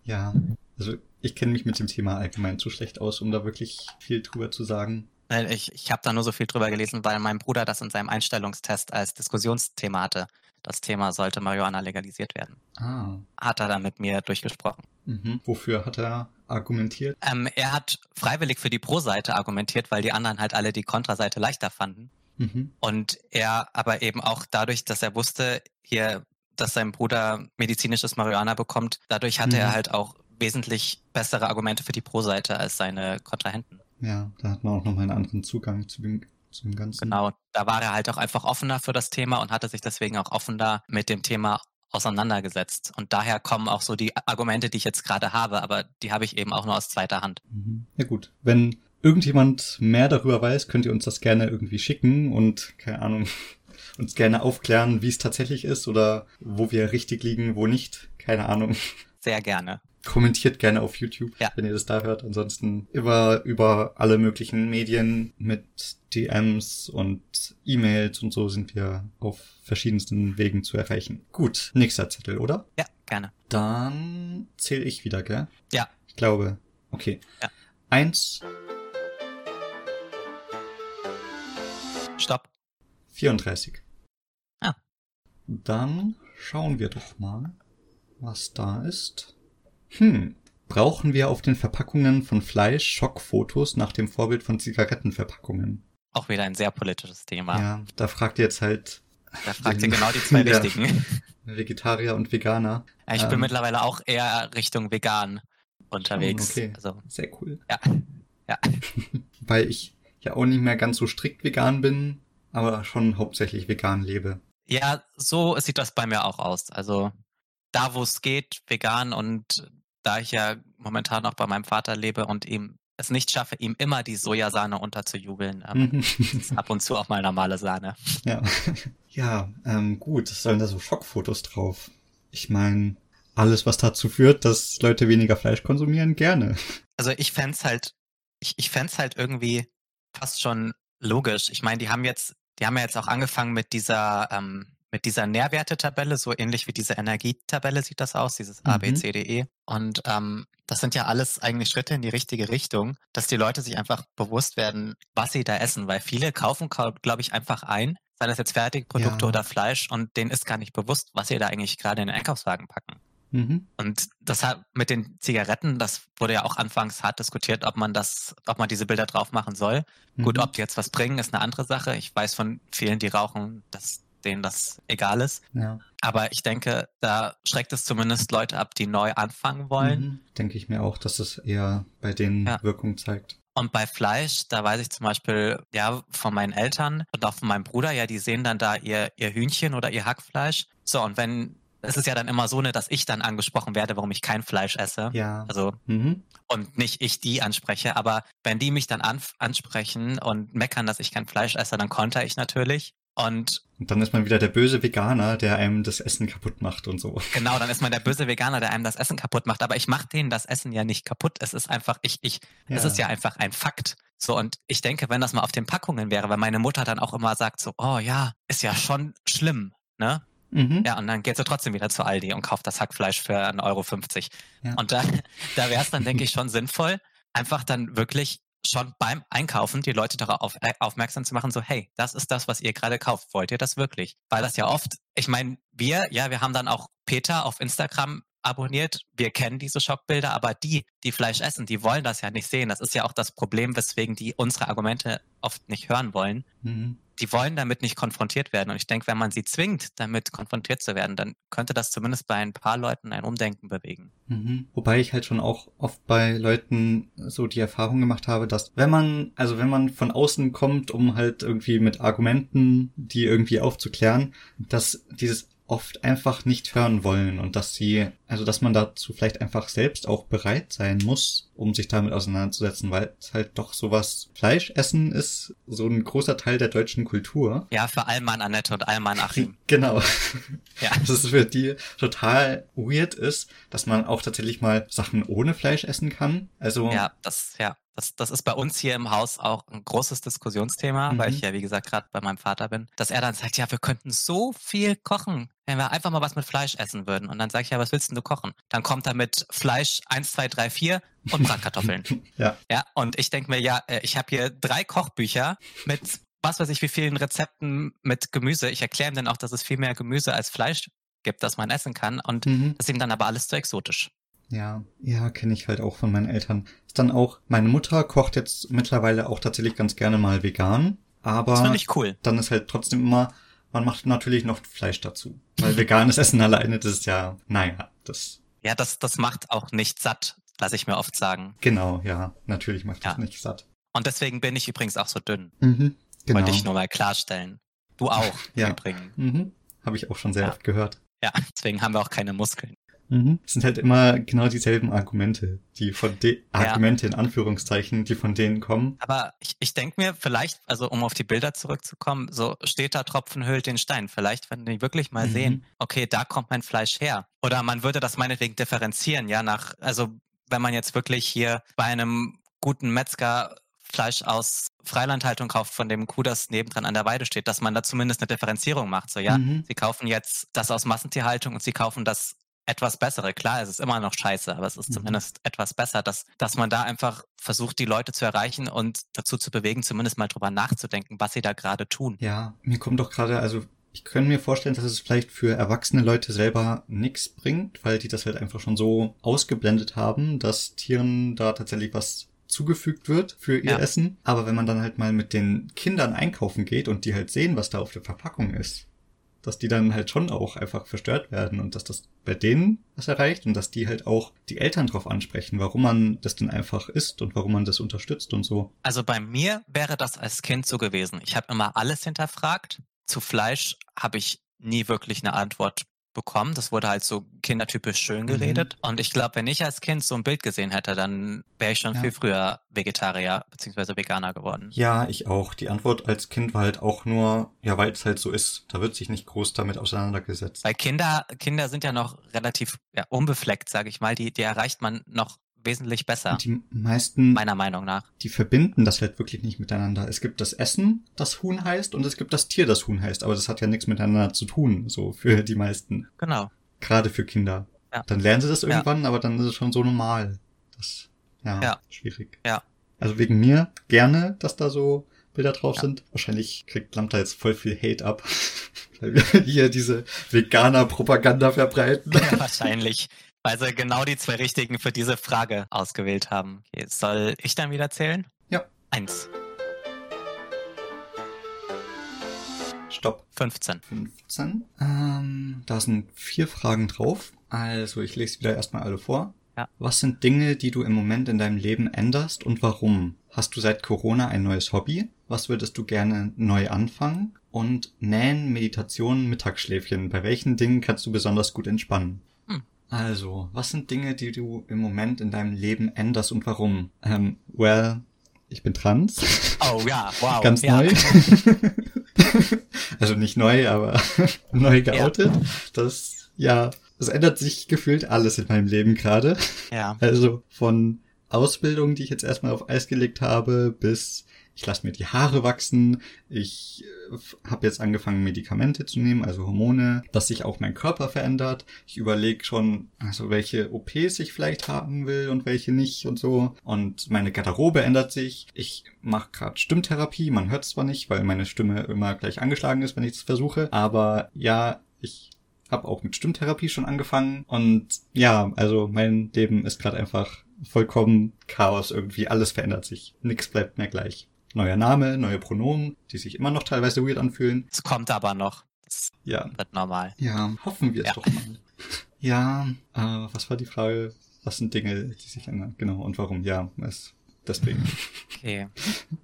[SPEAKER 1] ja, also ich kenne mich mit dem Thema allgemein zu schlecht aus, um da wirklich viel drüber zu sagen.
[SPEAKER 2] Ich, ich habe da nur so viel drüber gelesen, weil mein Bruder das in seinem Einstellungstest als Diskussionsthema hatte das Thema sollte Marihuana legalisiert werden.
[SPEAKER 1] Ah.
[SPEAKER 2] Hat er dann mit mir durchgesprochen.
[SPEAKER 1] Mhm. Wofür hat er argumentiert?
[SPEAKER 2] Ähm, er hat freiwillig für die Pro-Seite argumentiert, weil die anderen halt alle die Kontraseite leichter fanden. Mhm. Und er aber eben auch dadurch, dass er wusste, hier, dass sein Bruder medizinisches Marihuana bekommt, dadurch hatte mhm. er halt auch wesentlich bessere Argumente für die Pro-Seite als seine Kontrahenten.
[SPEAKER 1] Ja, da hat man auch nochmal einen anderen Zugang zu dem zum Ganzen.
[SPEAKER 2] Genau, da war er halt auch einfach offener für das Thema und hatte sich deswegen auch offener mit dem Thema auseinandergesetzt. Und daher kommen auch so die Argumente, die ich jetzt gerade habe, aber die habe ich eben auch nur aus zweiter Hand.
[SPEAKER 1] Mhm. Ja gut, wenn irgendjemand mehr darüber weiß, könnt ihr uns das gerne irgendwie schicken und keine Ahnung, uns gerne aufklären, wie es tatsächlich ist oder wo wir richtig liegen, wo nicht. Keine Ahnung.
[SPEAKER 2] Sehr gerne.
[SPEAKER 1] Kommentiert gerne auf YouTube, ja. wenn ihr das da hört. Ansonsten über, über alle möglichen Medien mit DMs und E-Mails und so sind wir auf verschiedensten Wegen zu erreichen. Gut, nächster Zettel, oder?
[SPEAKER 2] Ja, gerne.
[SPEAKER 1] Dann zähle ich wieder, gell?
[SPEAKER 2] Ja.
[SPEAKER 1] Ich glaube. Okay.
[SPEAKER 2] Ja.
[SPEAKER 1] Eins.
[SPEAKER 2] Stopp.
[SPEAKER 1] 34.
[SPEAKER 2] Ah.
[SPEAKER 1] Dann schauen wir doch mal, was da ist. Hm, brauchen wir auf den Verpackungen von Fleisch Schockfotos nach dem Vorbild von Zigarettenverpackungen?
[SPEAKER 2] Auch wieder ein sehr politisches Thema.
[SPEAKER 1] Ja, da fragt ihr jetzt halt.
[SPEAKER 2] Da fragt ihr genau die zwei richtigen.
[SPEAKER 1] Vegetarier und Veganer.
[SPEAKER 2] Ich bin ähm, mittlerweile auch eher Richtung vegan unterwegs.
[SPEAKER 1] Okay, also, sehr cool.
[SPEAKER 2] Ja, ja.
[SPEAKER 1] Weil ich ja auch nicht mehr ganz so strikt vegan bin, aber schon hauptsächlich vegan lebe.
[SPEAKER 2] Ja, so sieht das bei mir auch aus. Also da, wo es geht, vegan und da ich ja momentan auch bei meinem Vater lebe und ihm es nicht schaffe, ihm immer die Sojasahne unterzujubeln, ähm, ist ab und zu auch mal normale Sahne.
[SPEAKER 1] Ja, ja ähm, gut, es sollen da so Schockfotos drauf. Ich meine, alles, was dazu führt, dass Leute weniger Fleisch konsumieren, gerne.
[SPEAKER 2] Also ich fände halt, ich, ich fände halt irgendwie fast schon logisch. Ich meine, die haben jetzt, die haben ja jetzt auch angefangen mit dieser ähm, mit dieser Nährwertetabelle, so ähnlich wie diese Energietabelle sieht das aus, dieses mhm. ABCDE. Und ähm, das sind ja alles eigentlich Schritte in die richtige Richtung, dass die Leute sich einfach bewusst werden, was sie da essen, weil viele kaufen, glaube ich, einfach ein, sei das jetzt Fertigprodukte ja. oder Fleisch, und denen ist gar nicht bewusst, was sie da eigentlich gerade in den Einkaufswagen packen. Mhm. Und deshalb mit den Zigaretten, das wurde ja auch anfangs hart diskutiert, ob man das, ob man diese Bilder drauf machen soll. Mhm. Gut, ob die jetzt was bringen, ist eine andere Sache. Ich weiß von vielen, die rauchen, dass denen das egal ist. Ja. Aber ich denke, da schreckt es zumindest Leute ab, die neu anfangen wollen. Mhm.
[SPEAKER 1] Denke ich mir auch, dass es eher bei denen ja. Wirkung zeigt.
[SPEAKER 2] Und bei Fleisch, da weiß ich zum Beispiel, ja, von meinen Eltern und auch von meinem Bruder, ja, die sehen dann da ihr, ihr Hühnchen oder ihr Hackfleisch. So, und wenn, es ist ja dann immer so, ne, dass ich dann angesprochen werde, warum ich kein Fleisch esse.
[SPEAKER 1] Ja.
[SPEAKER 2] Also, mhm. und nicht ich die anspreche, aber wenn die mich dann an, ansprechen und meckern, dass ich kein Fleisch esse, dann konter ich natürlich. Und,
[SPEAKER 1] und dann ist man wieder der böse Veganer, der einem das Essen kaputt macht und so.
[SPEAKER 2] Genau, dann ist man der böse Veganer, der einem das Essen kaputt macht. Aber ich mache denen das Essen ja nicht kaputt. Es ist einfach, ich, ich, ja. es ist ja einfach ein Fakt. So, und ich denke, wenn das mal auf den Packungen wäre, weil meine Mutter dann auch immer sagt so, oh ja, ist ja schon schlimm, ne? Mhm. Ja, und dann geht sie trotzdem wieder zu Aldi und kauft das Hackfleisch für 1,50 Euro. Ja. Und da, da wäre es dann, denke ich, schon sinnvoll, einfach dann wirklich schon beim Einkaufen die Leute darauf äh, aufmerksam zu machen, so hey, das ist das, was ihr gerade kauft. Wollt ihr das wirklich? Weil das ja oft, ich meine, wir, ja, wir haben dann auch Peter auf Instagram abonniert. Wir kennen diese Schockbilder, aber die, die Fleisch essen, die wollen das ja nicht sehen. Das ist ja auch das Problem, weswegen die unsere Argumente oft nicht hören wollen. Mhm die wollen damit nicht konfrontiert werden. Und ich denke, wenn man sie zwingt, damit konfrontiert zu werden, dann könnte das zumindest bei ein paar Leuten ein Umdenken bewegen.
[SPEAKER 1] Mhm. Wobei ich halt schon auch oft bei Leuten so die Erfahrung gemacht habe, dass wenn man, also wenn man von außen kommt, um halt irgendwie mit Argumenten die irgendwie aufzuklären, dass dieses oft einfach nicht hören wollen und dass sie, also dass man dazu vielleicht einfach selbst auch bereit sein muss, um sich damit auseinanderzusetzen, weil es halt doch sowas Fleischessen ist so ein großer Teil der deutschen Kultur.
[SPEAKER 2] Ja, für Allmann Annette und Allmann Achim.
[SPEAKER 1] Genau. Ja. Dass es für die total weird ist, dass man auch tatsächlich mal Sachen ohne Fleisch essen kann. Also.
[SPEAKER 2] Ja, das, ja. Das, das ist bei uns hier im Haus auch ein großes Diskussionsthema, mhm. weil ich ja, wie gesagt, gerade bei meinem Vater bin, dass er dann sagt, ja, wir könnten so viel kochen, wenn wir einfach mal was mit Fleisch essen würden. Und dann sage ich, ja, was willst denn du kochen? Dann kommt er mit Fleisch 1, 2, 3, 4 und Bratkartoffeln.
[SPEAKER 1] ja.
[SPEAKER 2] Ja, und ich denke mir, ja, äh, ich habe hier drei Kochbücher mit was weiß ich, wie vielen Rezepten mit Gemüse. Ich erkläre ihm dann auch, dass es viel mehr Gemüse als Fleisch gibt, das man essen kann. Und mhm. das ist ihm dann aber alles zu exotisch.
[SPEAKER 1] Ja, ja, kenne ich halt auch von meinen Eltern. Ist dann auch, meine Mutter kocht jetzt mittlerweile auch tatsächlich ganz gerne mal vegan, aber
[SPEAKER 2] das ich cool.
[SPEAKER 1] dann ist halt trotzdem immer, man macht natürlich noch Fleisch dazu. Weil veganes Essen alleine, das ist ja, naja, das.
[SPEAKER 2] Ja, das, das macht auch nicht satt, lasse ich mir oft sagen.
[SPEAKER 1] Genau, ja, natürlich macht ja. das nicht satt.
[SPEAKER 2] Und deswegen bin ich übrigens auch so dünn.
[SPEAKER 1] Mhm,
[SPEAKER 2] genau. Wollte ich nur mal klarstellen. Du auch, ja. übrigens.
[SPEAKER 1] Mhm. Habe ich auch schon sehr ja. oft gehört.
[SPEAKER 2] Ja, deswegen haben wir auch keine Muskeln.
[SPEAKER 1] Mhm. Es sind halt immer genau dieselben Argumente, die von de ja. Argumente in Anführungszeichen, die von denen kommen.
[SPEAKER 2] Aber ich, ich denke mir, vielleicht, also um auf die Bilder zurückzukommen, so steht da Tropfen höhlt den Stein. Vielleicht, wenn die wirklich mal mhm. sehen, okay, da kommt mein Fleisch her. Oder man würde das meinetwegen differenzieren, ja, nach, also wenn man jetzt wirklich hier bei einem guten Metzger Fleisch aus Freilandhaltung kauft, von dem Kuh, das nebendran an der Weide steht, dass man da zumindest eine Differenzierung macht. So, ja, mhm. sie kaufen jetzt das aus Massentierhaltung und sie kaufen das etwas bessere. Klar, es ist immer noch scheiße, aber es ist mhm. zumindest etwas besser, dass, dass man da einfach versucht, die Leute zu erreichen und dazu zu bewegen, zumindest mal drüber nachzudenken, was sie da gerade tun.
[SPEAKER 1] Ja, mir kommt doch gerade, also ich könnte mir vorstellen, dass es vielleicht für erwachsene Leute selber nichts bringt, weil die das halt einfach schon so ausgeblendet haben, dass Tieren da tatsächlich was zugefügt wird für ihr ja. Essen. Aber wenn man dann halt mal mit den Kindern einkaufen geht und die halt sehen, was da auf der Verpackung ist, dass die dann halt schon auch einfach verstört werden und dass das bei denen was erreicht und dass die halt auch die Eltern drauf ansprechen, warum man das denn einfach isst und warum man das unterstützt und so.
[SPEAKER 2] Also bei mir wäre das als Kind so gewesen. Ich habe immer alles hinterfragt. Zu Fleisch habe ich nie wirklich eine Antwort bekommen. Das wurde halt so kindertypisch schön mhm. geredet. Mhm. Und ich glaube, wenn ich als Kind so ein Bild gesehen hätte, dann wäre ich schon ja. viel früher Vegetarier bzw. Veganer geworden.
[SPEAKER 1] Ja, ich auch. Die Antwort als Kind war halt auch nur, ja, weil es halt so ist. Da wird sich nicht groß damit auseinandergesetzt.
[SPEAKER 2] Weil Kinder, Kinder sind ja noch relativ ja, unbefleckt, sage ich mal. Die, die erreicht man noch wesentlich besser.
[SPEAKER 1] Und die meisten,
[SPEAKER 2] meiner Meinung nach,
[SPEAKER 1] die verbinden das halt wirklich nicht miteinander. Es gibt das Essen, das Huhn heißt, und es gibt das Tier, das Huhn heißt. Aber das hat ja nichts miteinander zu tun, so für die meisten.
[SPEAKER 2] Genau.
[SPEAKER 1] Gerade für Kinder. Ja. Dann lernen sie das irgendwann, ja. aber dann ist es schon so normal. Das, ja, ja. schwierig.
[SPEAKER 2] Ja.
[SPEAKER 1] Also wegen mir gerne, dass da so Bilder drauf ja. sind. Wahrscheinlich kriegt Lambda jetzt voll viel Hate ab. weil wir hier diese Veganer-Propaganda verbreiten.
[SPEAKER 2] Ja, wahrscheinlich. Weil sie genau die zwei richtigen für diese Frage ausgewählt haben. Okay, soll ich dann wieder zählen?
[SPEAKER 1] Ja.
[SPEAKER 2] Eins.
[SPEAKER 1] Stopp.
[SPEAKER 2] 15.
[SPEAKER 1] 15. Ähm, da sind vier Fragen drauf. Also ich lese wieder erstmal alle vor.
[SPEAKER 2] Ja.
[SPEAKER 1] Was sind Dinge, die du im Moment in deinem Leben änderst und warum? Hast du seit Corona ein neues Hobby? Was würdest du gerne neu anfangen? Und Nähen, Meditation, Mittagsschläfchen. Bei welchen Dingen kannst du besonders gut entspannen? Also, was sind Dinge, die du im Moment in deinem Leben änderst und warum? Ähm, well, ich bin trans.
[SPEAKER 2] Oh ja, wow.
[SPEAKER 1] Ganz
[SPEAKER 2] ja.
[SPEAKER 1] neu. also nicht neu, aber neu geoutet. Ja. Das, ja, es ändert sich gefühlt alles in meinem Leben gerade.
[SPEAKER 2] Ja.
[SPEAKER 1] Also von Ausbildung, die ich jetzt erstmal auf Eis gelegt habe, bis ich lasse mir die Haare wachsen, ich äh, habe jetzt angefangen, Medikamente zu nehmen, also Hormone, dass sich auch mein Körper verändert. Ich überlege schon, also welche OPs ich vielleicht haben will und welche nicht und so. Und meine Garderobe ändert sich. Ich mache gerade Stimmtherapie, man hört zwar nicht, weil meine Stimme immer gleich angeschlagen ist, wenn ich es versuche, aber ja, ich habe auch mit Stimmtherapie schon angefangen und ja, also mein Leben ist gerade einfach vollkommen Chaos irgendwie. Alles verändert sich. Nichts bleibt mehr gleich. Neuer Name, neue Pronomen, die sich immer noch teilweise weird anfühlen.
[SPEAKER 2] Es kommt aber noch. Das
[SPEAKER 1] ja.
[SPEAKER 2] wird normal.
[SPEAKER 1] Ja, hoffen wir es
[SPEAKER 2] Ja.
[SPEAKER 1] doch mal. Ja, äh, was war die Frage? Was sind Dinge, die sich ändern? Genau, und warum? Ja, es, deswegen.
[SPEAKER 2] Okay.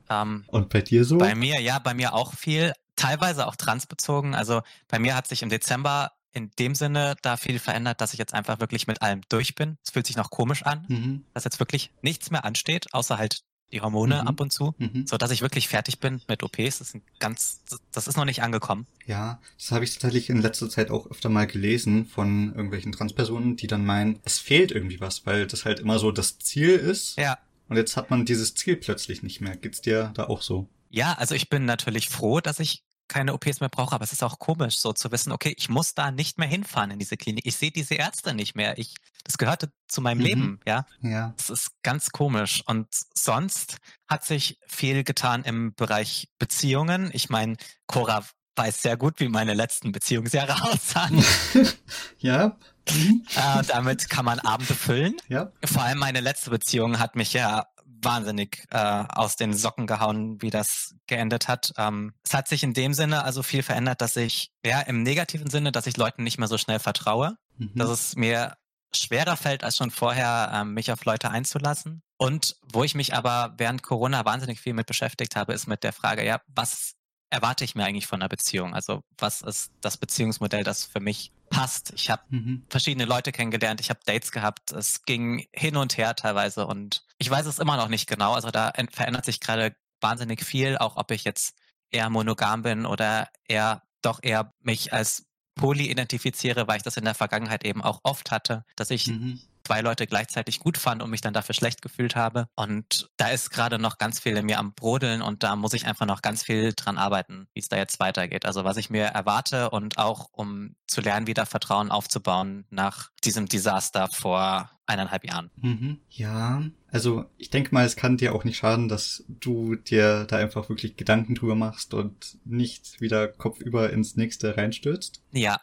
[SPEAKER 2] Ähm,
[SPEAKER 1] Und bei dir so?
[SPEAKER 2] Bei mir, ja, bei mir auch viel, teilweise auch transbezogen. Also bei mir hat sich im Dezember in dem Sinne da viel verändert, dass ich jetzt einfach wirklich mit allem durch bin. Es fühlt sich noch komisch an,
[SPEAKER 1] Mhm,
[SPEAKER 2] dass jetzt wirklich nichts mehr ansteht, außer halt die Hormone
[SPEAKER 1] Mhm.
[SPEAKER 2] ab und zu,
[SPEAKER 1] mhm.
[SPEAKER 2] so dass ich wirklich fertig bin mit OPs. Das ist ein ganz, das ist noch nicht angekommen.
[SPEAKER 1] Ja, das habe ich tatsächlich in letzter Zeit auch öfter mal gelesen von irgendwelchen Transpersonen, die dann meinen, es fehlt irgendwie was, weil das halt immer so das Ziel ist.
[SPEAKER 2] Ja.
[SPEAKER 1] Und jetzt hat man dieses Ziel plötzlich nicht mehr. Geht's dir da auch so?
[SPEAKER 2] Ja, also ich bin natürlich froh, dass ich keine OPs mehr brauche, aber es ist auch komisch, so zu wissen, okay, ich muss da nicht mehr hinfahren in diese Klinik. Ich sehe diese Ärzte nicht mehr. Ich, das gehörte zu meinem
[SPEAKER 1] Mhm.
[SPEAKER 2] Leben, ja.
[SPEAKER 1] Ja.
[SPEAKER 2] Das ist ganz komisch. Und sonst hat sich viel getan im Bereich Beziehungen. Ich meine, Cora weiß sehr gut, wie meine letzten Beziehungsjahre aussahen.
[SPEAKER 1] ja. Mhm.
[SPEAKER 2] äh, damit kann man Abende füllen.
[SPEAKER 1] Ja.
[SPEAKER 2] Vor allem meine letzte Beziehung hat mich ja wahnsinnig äh, aus den Socken gehauen, wie das geendet hat. Ähm, es hat sich in dem Sinne also viel verändert, dass ich, ja, im negativen Sinne, dass ich Leuten nicht mehr so schnell vertraue,
[SPEAKER 1] Mhm.
[SPEAKER 2] dass es mir schwerer fällt als schon vorher, ähm, mich auf Leute einzulassen. Und wo ich mich aber während Corona wahnsinnig viel mit beschäftigt habe, ist mit der Frage, ja, was erwarte ich mir eigentlich von einer Beziehung? Also was ist das Beziehungsmodell, das für mich passt? Ich habe
[SPEAKER 1] Mhm.
[SPEAKER 2] verschiedene Leute kennengelernt, ich habe Dates gehabt, es ging hin und her teilweise und ich weiß es immer noch nicht genau. Also da verändert sich gerade wahnsinnig viel, auch ob ich jetzt eher monogam bin oder eher doch eher mich als poly identifiziere, weil ich das in der Vergangenheit eben auch oft hatte, dass ich
[SPEAKER 1] Mhm.
[SPEAKER 2] Zwei Leute gleichzeitig gut fand und mich dann dafür schlecht gefühlt habe. Und da ist gerade noch ganz viel in mir am Brodeln und da muss ich einfach noch ganz viel dran arbeiten, wie es da jetzt weitergeht. Also was ich mir erwarte und auch um zu lernen, wieder Vertrauen aufzubauen nach diesem Desaster vor eineinhalb Jahren.
[SPEAKER 1] Mhm. Ja, also ich denke mal, es kann dir auch nicht schaden, dass du dir da einfach wirklich Gedanken drüber machst und nicht wieder kopfüber ins nächste reinstürzt.
[SPEAKER 2] Ja,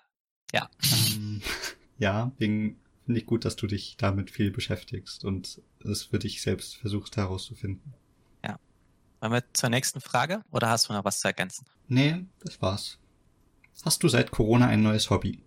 [SPEAKER 1] Ähm, ja, wegen finde ich gut, dass du dich damit viel beschäftigst und es für dich selbst versuchst herauszufinden.
[SPEAKER 2] wollen wir zur nächsten Frage oder hast du noch was zu ergänzen?
[SPEAKER 1] Nee, das war's. Hast du seit Corona ein neues Hobby?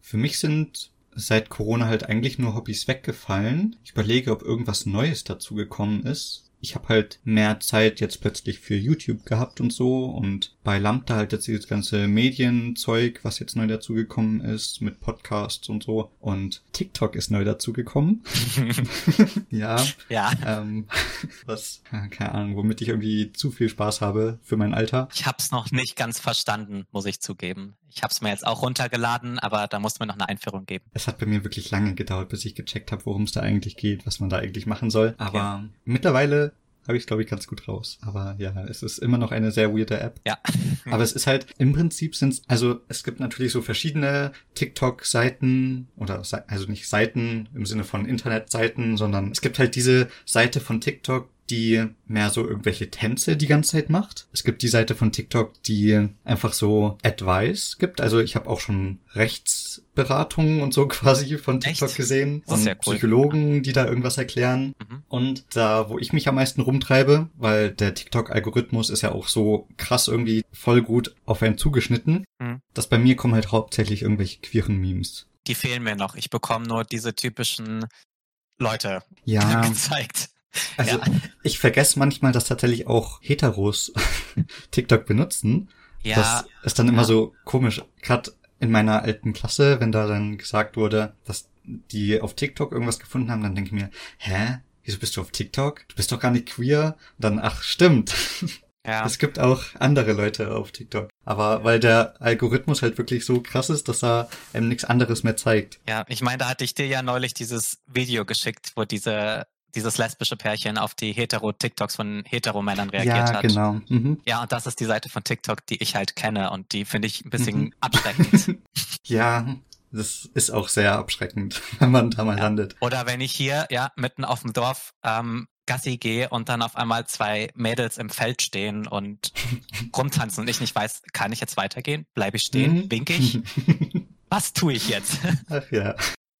[SPEAKER 1] Für mich sind seit Corona halt eigentlich nur Hobbys weggefallen. Ich überlege, ob irgendwas Neues dazu gekommen ist. Ich habe halt mehr Zeit jetzt plötzlich für YouTube gehabt und so und bei Lambda halt jetzt dieses ganze Medienzeug, was jetzt neu dazugekommen ist mit Podcasts und so und TikTok ist neu dazugekommen. ja,
[SPEAKER 2] ja,
[SPEAKER 1] ähm, was, keine Ahnung, womit ich irgendwie zu viel Spaß habe für mein Alter.
[SPEAKER 2] ich habe es noch nicht ganz verstanden, muss ich zugeben. Ich habe es mir jetzt auch runtergeladen, aber da musste mir noch eine Einführung geben.
[SPEAKER 1] Es hat bei mir wirklich lange gedauert, bis ich gecheckt habe, worum es da eigentlich geht, was man da eigentlich machen soll. Aber mittlerweile habe ich es, glaube ich, ganz gut raus. Aber ja, es ist immer noch eine sehr weirde App.
[SPEAKER 2] Ja.
[SPEAKER 1] Aber es ist halt, im Prinzip sind es, also es gibt natürlich so verschiedene TikTok-Seiten oder also nicht Seiten im Sinne von Internetseiten, sondern es gibt halt diese Seite von TikTok, die mehr so irgendwelche Tänze die ganze Zeit macht. Es gibt die Seite von TikTok, die einfach so Advice gibt. Also ich habe auch schon Rechtsberatungen und so quasi von TikTok Echt? gesehen. Und cool. Psychologen, die da irgendwas erklären. Mhm. Und da, wo ich mich am meisten rumtreibe, weil der TikTok-Algorithmus ist ja auch so krass irgendwie voll gut auf einen zugeschnitten, mhm. dass bei mir kommen halt hauptsächlich irgendwelche queeren Memes.
[SPEAKER 2] Die fehlen mir noch. Ich bekomme nur diese typischen Leute
[SPEAKER 1] ja. gezeigt. Also ja. ich vergesse manchmal, dass tatsächlich auch Heteros TikTok benutzen. Ja. Das ist dann immer ja. so komisch. Gerade in meiner alten Klasse, wenn da dann gesagt wurde, dass die auf TikTok irgendwas gefunden haben, dann denke ich mir, hä? Wieso bist du auf TikTok? Du bist doch gar nicht queer. Und dann, ach, stimmt. Ja. Es gibt auch andere Leute auf TikTok. Aber weil der Algorithmus halt wirklich so krass ist, dass er einem nichts anderes mehr zeigt.
[SPEAKER 2] Ja, ich meine, da hatte ich dir ja neulich dieses Video geschickt, wo diese dieses lesbische Pärchen auf die hetero-TikToks von hetero-Männern reagiert ja, hat. Ja, genau. Mhm. Ja, und das ist die Seite von TikTok, die ich halt kenne und die finde ich ein bisschen mhm. abschreckend.
[SPEAKER 1] ja, das ist auch sehr abschreckend, wenn man da mal ja. landet.
[SPEAKER 2] Oder wenn ich hier, ja, mitten auf dem Dorf ähm, Gassi gehe und dann auf einmal zwei Mädels im Feld stehen und rumtanzen und ich nicht weiß, kann ich jetzt weitergehen? Bleibe ich stehen? Mhm. Wink ich? Was tue ich jetzt?
[SPEAKER 1] Ach ja.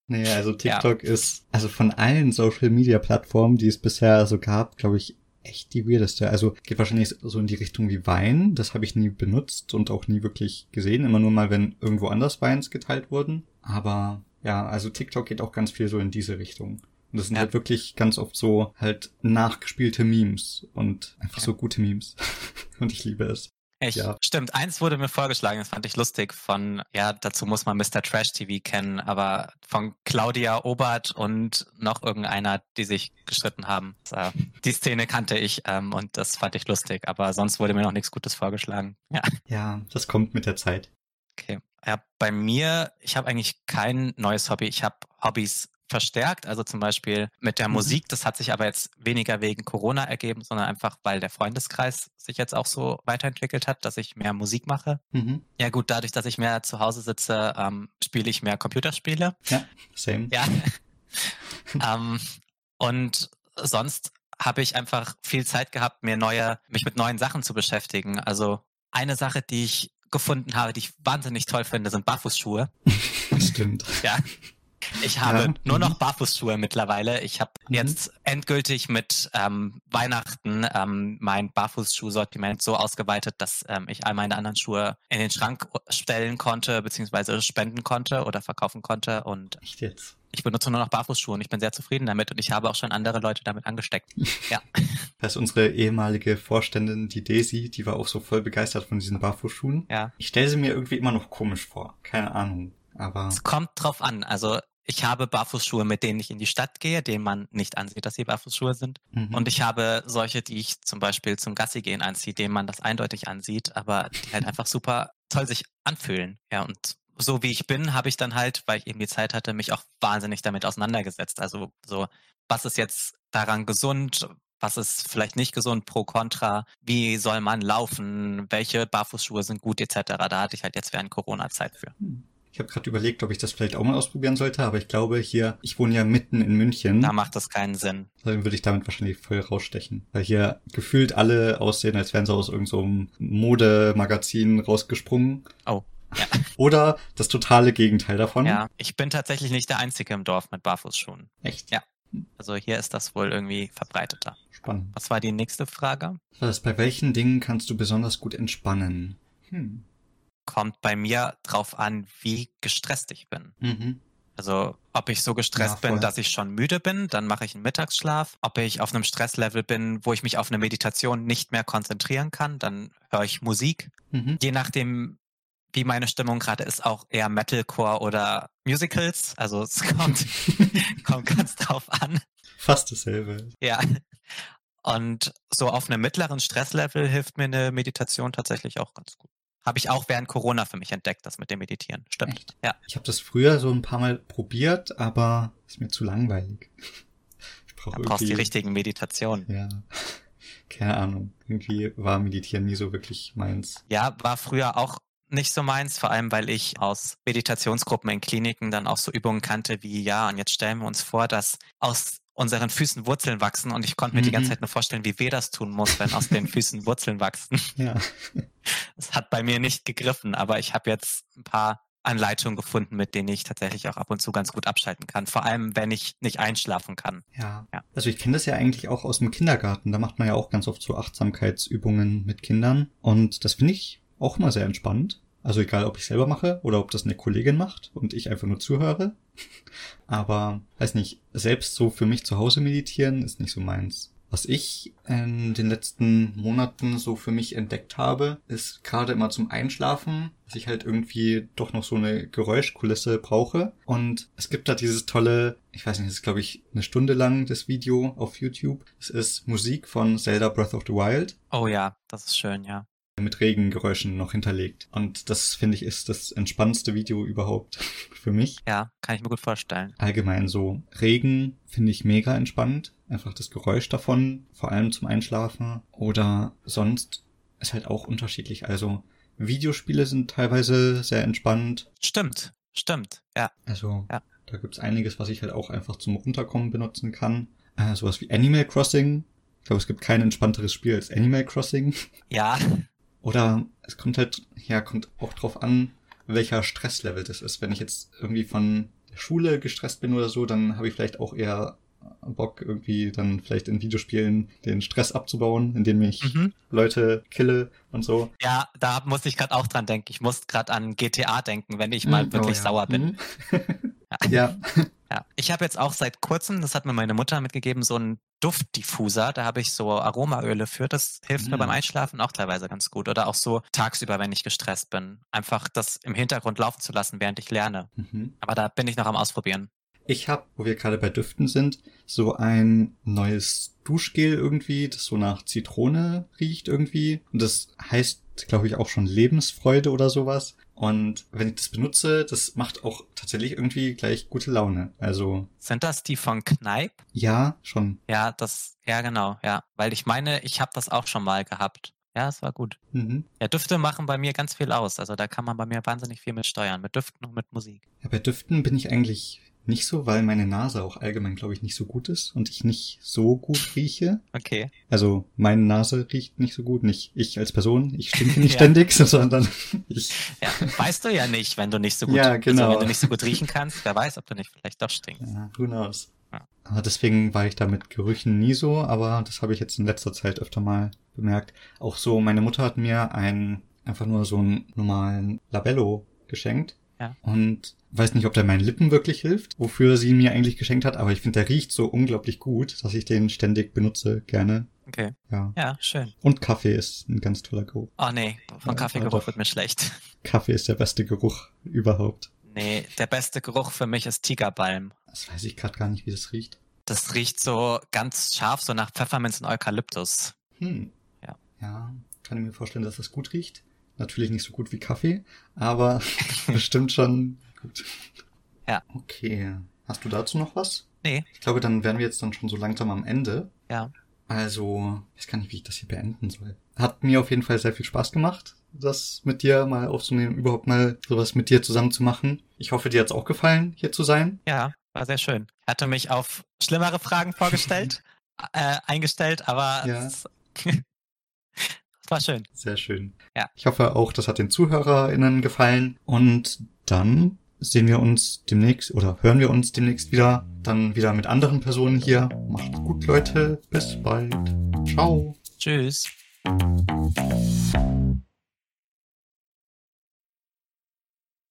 [SPEAKER 1] Nee, also TikTok ja. ist, also von allen Social Media Plattformen, die es bisher so gab, glaube ich, echt die weirdeste. Also geht wahrscheinlich so in die Richtung wie Wein. Das habe ich nie benutzt und auch nie wirklich gesehen. Immer nur mal, wenn irgendwo anders Weins geteilt wurden. Aber ja, also TikTok geht auch ganz viel so in diese Richtung. Und das sind ja. halt wirklich ganz oft so halt nachgespielte Memes und einfach ja. so gute Memes. und ich liebe es.
[SPEAKER 2] Echt? Ja. Stimmt, eins wurde mir vorgeschlagen, das fand ich lustig, von, ja, dazu muss man Mr. Trash TV kennen, aber von Claudia Obert und noch irgendeiner, die sich gestritten haben. Also, die Szene kannte ich ähm, und das fand ich lustig, aber sonst wurde mir noch nichts Gutes vorgeschlagen. Ja,
[SPEAKER 1] ja das kommt mit der Zeit.
[SPEAKER 2] Okay. Ja, bei mir, ich habe eigentlich kein neues Hobby. Ich habe Hobbys verstärkt. Also zum Beispiel mit der mhm. Musik, das hat sich aber jetzt weniger wegen Corona ergeben, sondern einfach, weil der Freundeskreis sich jetzt auch so weiterentwickelt hat, dass ich mehr Musik mache. Mhm. Ja gut, dadurch, dass ich mehr zu Hause sitze, ähm, spiele ich mehr Computerspiele.
[SPEAKER 1] Ja, same.
[SPEAKER 2] Ja. ähm, und sonst habe ich einfach viel Zeit gehabt, mir neue, mich mit neuen Sachen zu beschäftigen. Also eine Sache, die ich gefunden habe, die ich wahnsinnig toll finde, sind Barfußschuhe.
[SPEAKER 1] Stimmt.
[SPEAKER 2] Ja. Ich habe ja. nur noch mhm. Barfußschuhe mittlerweile. Ich habe mhm. jetzt endgültig mit ähm, Weihnachten ähm, mein Barfußschuhsortiment so ausgeweitet, dass ähm, ich all meine anderen Schuhe in den Schrank stellen konnte, beziehungsweise spenden konnte oder verkaufen konnte. Und
[SPEAKER 1] Echt jetzt?
[SPEAKER 2] Ich benutze nur noch Barfußschuhe und ich bin sehr zufrieden damit und ich habe auch schon andere Leute damit angesteckt. Ja.
[SPEAKER 1] Das ist unsere ehemalige Vorständin, die Daisy, die war auch so voll begeistert von diesen Barfußschuhen. Ja. Ich stelle sie mir irgendwie immer noch komisch vor. Keine Ahnung. Aber.
[SPEAKER 2] Es kommt drauf an. Also ich habe Barfußschuhe, mit denen ich in die Stadt gehe, denen man nicht ansieht, dass sie Barfußschuhe sind. Mhm. Und ich habe solche, die ich zum Beispiel zum Gassi gehen anziehe, denen man das eindeutig ansieht, aber die halt einfach super toll sich anfühlen. Ja, und so wie ich bin, habe ich dann halt, weil ich eben die Zeit hatte, mich auch wahnsinnig damit auseinandergesetzt. Also so, was ist jetzt daran gesund? Was ist vielleicht nicht gesund, pro contra? Wie soll man laufen? Welche Barfußschuhe sind gut, etc. Da hatte ich halt jetzt während Corona Zeit für. Hm.
[SPEAKER 1] Ich habe gerade überlegt, ob ich das vielleicht auch mal ausprobieren sollte, aber ich glaube hier, ich wohne ja mitten in München.
[SPEAKER 2] Da macht das keinen Sinn.
[SPEAKER 1] Dann würde ich damit wahrscheinlich voll rausstechen. Weil hier gefühlt alle aussehen, als wären sie aus irgendeinem so Modemagazin rausgesprungen.
[SPEAKER 2] Oh. Ja.
[SPEAKER 1] Oder das totale Gegenteil davon.
[SPEAKER 2] Ja, ich bin tatsächlich nicht der Einzige im Dorf mit Barfußschuhen.
[SPEAKER 1] Echt?
[SPEAKER 2] Ja. Also hier ist das wohl irgendwie verbreiteter.
[SPEAKER 1] Spannend.
[SPEAKER 2] Was war die nächste Frage?
[SPEAKER 1] Was, bei welchen Dingen kannst du besonders gut entspannen? Hm
[SPEAKER 2] kommt bei mir drauf an, wie gestresst ich bin. Mhm. Also ob ich so gestresst ja, bin, dass ich schon müde bin, dann mache ich einen Mittagsschlaf. Ob ich auf einem Stresslevel bin, wo ich mich auf eine Meditation nicht mehr konzentrieren kann, dann höre ich Musik. Mhm. Je nachdem, wie meine Stimmung gerade ist, auch eher Metalcore oder Musicals. Also es kommt, kommt ganz drauf an.
[SPEAKER 1] Fast dasselbe.
[SPEAKER 2] Ja. Und so auf einem mittleren Stresslevel hilft mir eine Meditation tatsächlich auch ganz gut. Habe ich auch während Corona für mich entdeckt, das mit dem Meditieren. Stimmt. Echt?
[SPEAKER 1] Ja. Ich habe das früher so ein paar Mal probiert, aber ist mir zu langweilig.
[SPEAKER 2] Ich brauch da brauchst die richtigen Meditationen.
[SPEAKER 1] Ja. Keine Ahnung. Irgendwie war Meditieren nie so wirklich meins.
[SPEAKER 2] Ja, war früher auch nicht so meins, vor allem weil ich aus Meditationsgruppen in Kliniken dann auch so Übungen kannte wie, ja, und jetzt stellen wir uns vor, dass aus unseren Füßen Wurzeln wachsen und ich konnte mir mhm. die ganze mhm. Zeit nur vorstellen, wie weh das tun muss, wenn aus den Füßen Wurzeln wachsen. Ja. Das hat bei mir nicht gegriffen, aber ich habe jetzt ein paar Anleitungen gefunden, mit denen ich tatsächlich auch ab und zu ganz gut abschalten kann. Vor allem, wenn ich nicht einschlafen kann.
[SPEAKER 1] Ja. ja. Also ich kenne das ja eigentlich auch aus dem Kindergarten. Da macht man ja auch ganz oft so Achtsamkeitsübungen mit Kindern. Und das finde ich auch immer sehr entspannt. Also egal, ob ich selber mache oder ob das eine Kollegin macht und ich einfach nur zuhöre. Aber weiß nicht, selbst so für mich zu Hause meditieren ist nicht so meins. Was ich in den letzten Monaten so für mich entdeckt habe, ist gerade immer zum Einschlafen, dass ich halt irgendwie doch noch so eine Geräuschkulisse brauche. Und es gibt da dieses tolle, ich weiß nicht, das ist glaube ich eine Stunde lang das Video auf YouTube. Es ist Musik von Zelda Breath of the Wild.
[SPEAKER 2] Oh ja, das ist schön, ja
[SPEAKER 1] mit Regengeräuschen noch hinterlegt. Und das finde ich ist das entspannendste Video überhaupt für mich.
[SPEAKER 2] Ja, kann ich mir gut vorstellen.
[SPEAKER 1] Allgemein so Regen finde ich mega entspannt. Einfach das Geräusch davon, vor allem zum Einschlafen. Oder sonst ist halt auch unterschiedlich. Also Videospiele sind teilweise sehr entspannt.
[SPEAKER 2] Stimmt, stimmt, ja.
[SPEAKER 1] Also ja. da gibt's einiges, was ich halt auch einfach zum Runterkommen benutzen kann. Äh, sowas wie Animal Crossing. Ich glaube, es gibt kein entspannteres Spiel als Animal Crossing.
[SPEAKER 2] Ja,
[SPEAKER 1] oder es kommt halt, ja, kommt auch drauf an, welcher Stresslevel das ist. Wenn ich jetzt irgendwie von der Schule gestresst bin oder so, dann habe ich vielleicht auch eher Bock, irgendwie dann vielleicht in Videospielen den Stress abzubauen, indem ich mhm. Leute kille und so.
[SPEAKER 2] Ja, da muss ich gerade auch dran denken. Ich muss gerade an GTA denken, wenn ich mal mhm. wirklich oh, ja. sauer bin.
[SPEAKER 1] Mhm. ja.
[SPEAKER 2] Ja, ich habe jetzt auch seit kurzem, das hat mir meine Mutter mitgegeben, so einen Duftdiffuser. Da habe ich so Aromaöle für. Das hilft mir beim mm. Einschlafen auch teilweise ganz gut. Oder auch so tagsüber, wenn ich gestresst bin. Einfach das im Hintergrund laufen zu lassen, während ich lerne. Mhm. Aber da bin ich noch am Ausprobieren.
[SPEAKER 1] Ich habe, wo wir gerade bei Düften sind, so ein neues Duschgel irgendwie, das so nach Zitrone riecht irgendwie. Und das heißt, glaube ich, auch schon Lebensfreude oder sowas. Und wenn ich das benutze, das macht auch tatsächlich irgendwie gleich gute Laune. Also.
[SPEAKER 2] Sind das die von Kneipp?
[SPEAKER 1] Ja, schon.
[SPEAKER 2] Ja, das, ja, genau, ja. Weil ich meine, ich habe das auch schon mal gehabt. Ja, es war gut. Mhm. Ja, Düfte machen bei mir ganz viel aus. Also da kann man bei mir wahnsinnig viel mit steuern, mit Düften und mit Musik.
[SPEAKER 1] Ja, bei Düften bin ich eigentlich nicht so, weil meine Nase auch allgemein, glaube ich, nicht so gut ist und ich nicht so gut rieche.
[SPEAKER 2] Okay.
[SPEAKER 1] Also meine Nase riecht nicht so gut, nicht ich als Person, ich stinke nicht ja. ständig, sondern ich.
[SPEAKER 2] Ja, weißt du ja nicht, wenn du nicht so gut,
[SPEAKER 1] ja, genau.
[SPEAKER 2] also wenn du nicht so gut riechen kannst, wer weiß, ob du nicht vielleicht doch stinkst.
[SPEAKER 1] Ja, who knows. Ja. Aber deswegen war ich da mit Gerüchen nie so, aber das habe ich jetzt in letzter Zeit öfter mal bemerkt. Auch so, meine Mutter hat mir einen, einfach nur so einen normalen Labello geschenkt.
[SPEAKER 2] Ja.
[SPEAKER 1] Und weiß nicht, ob der meinen Lippen wirklich hilft, wofür sie mir eigentlich geschenkt hat, aber ich finde, der riecht so unglaublich gut, dass ich den ständig benutze, gerne.
[SPEAKER 2] Okay.
[SPEAKER 1] Ja.
[SPEAKER 2] Ja, schön.
[SPEAKER 1] Und Kaffee ist ein ganz toller Geruch.
[SPEAKER 2] Oh nee, von Kaffeegeruch wird mir schlecht.
[SPEAKER 1] Kaffee ist der beste Geruch überhaupt.
[SPEAKER 2] Nee, der beste Geruch für mich ist Tigerbalm.
[SPEAKER 1] Das weiß ich gerade gar nicht, wie das riecht.
[SPEAKER 2] Das riecht so ganz scharf, so nach Pfefferminz und Eukalyptus.
[SPEAKER 1] Hm.
[SPEAKER 2] Ja.
[SPEAKER 1] Ja, kann ich mir vorstellen, dass das gut riecht. Natürlich nicht so gut wie Kaffee, aber bestimmt schon gut.
[SPEAKER 2] Ja.
[SPEAKER 1] Okay. Hast du dazu noch was?
[SPEAKER 2] Nee.
[SPEAKER 1] Ich glaube, dann wären wir jetzt dann schon so langsam am Ende.
[SPEAKER 2] Ja.
[SPEAKER 1] Also, ich weiß gar nicht, wie ich das hier beenden soll. Hat mir auf jeden Fall sehr viel Spaß gemacht, das mit dir mal aufzunehmen, überhaupt mal sowas mit dir zusammen zu machen. Ich hoffe, dir hat's auch gefallen, hier zu sein.
[SPEAKER 2] Ja, war sehr schön. Hatte mich auf schlimmere Fragen vorgestellt, äh, eingestellt, aber ja. war schön.
[SPEAKER 1] Sehr schön.
[SPEAKER 2] Ja.
[SPEAKER 1] Ich hoffe auch, das hat den ZuhörerInnen gefallen. Und dann sehen wir uns demnächst oder hören wir uns demnächst wieder. Dann wieder mit anderen Personen hier. Macht gut, Leute. Bis bald. Ciao.
[SPEAKER 2] Tschüss.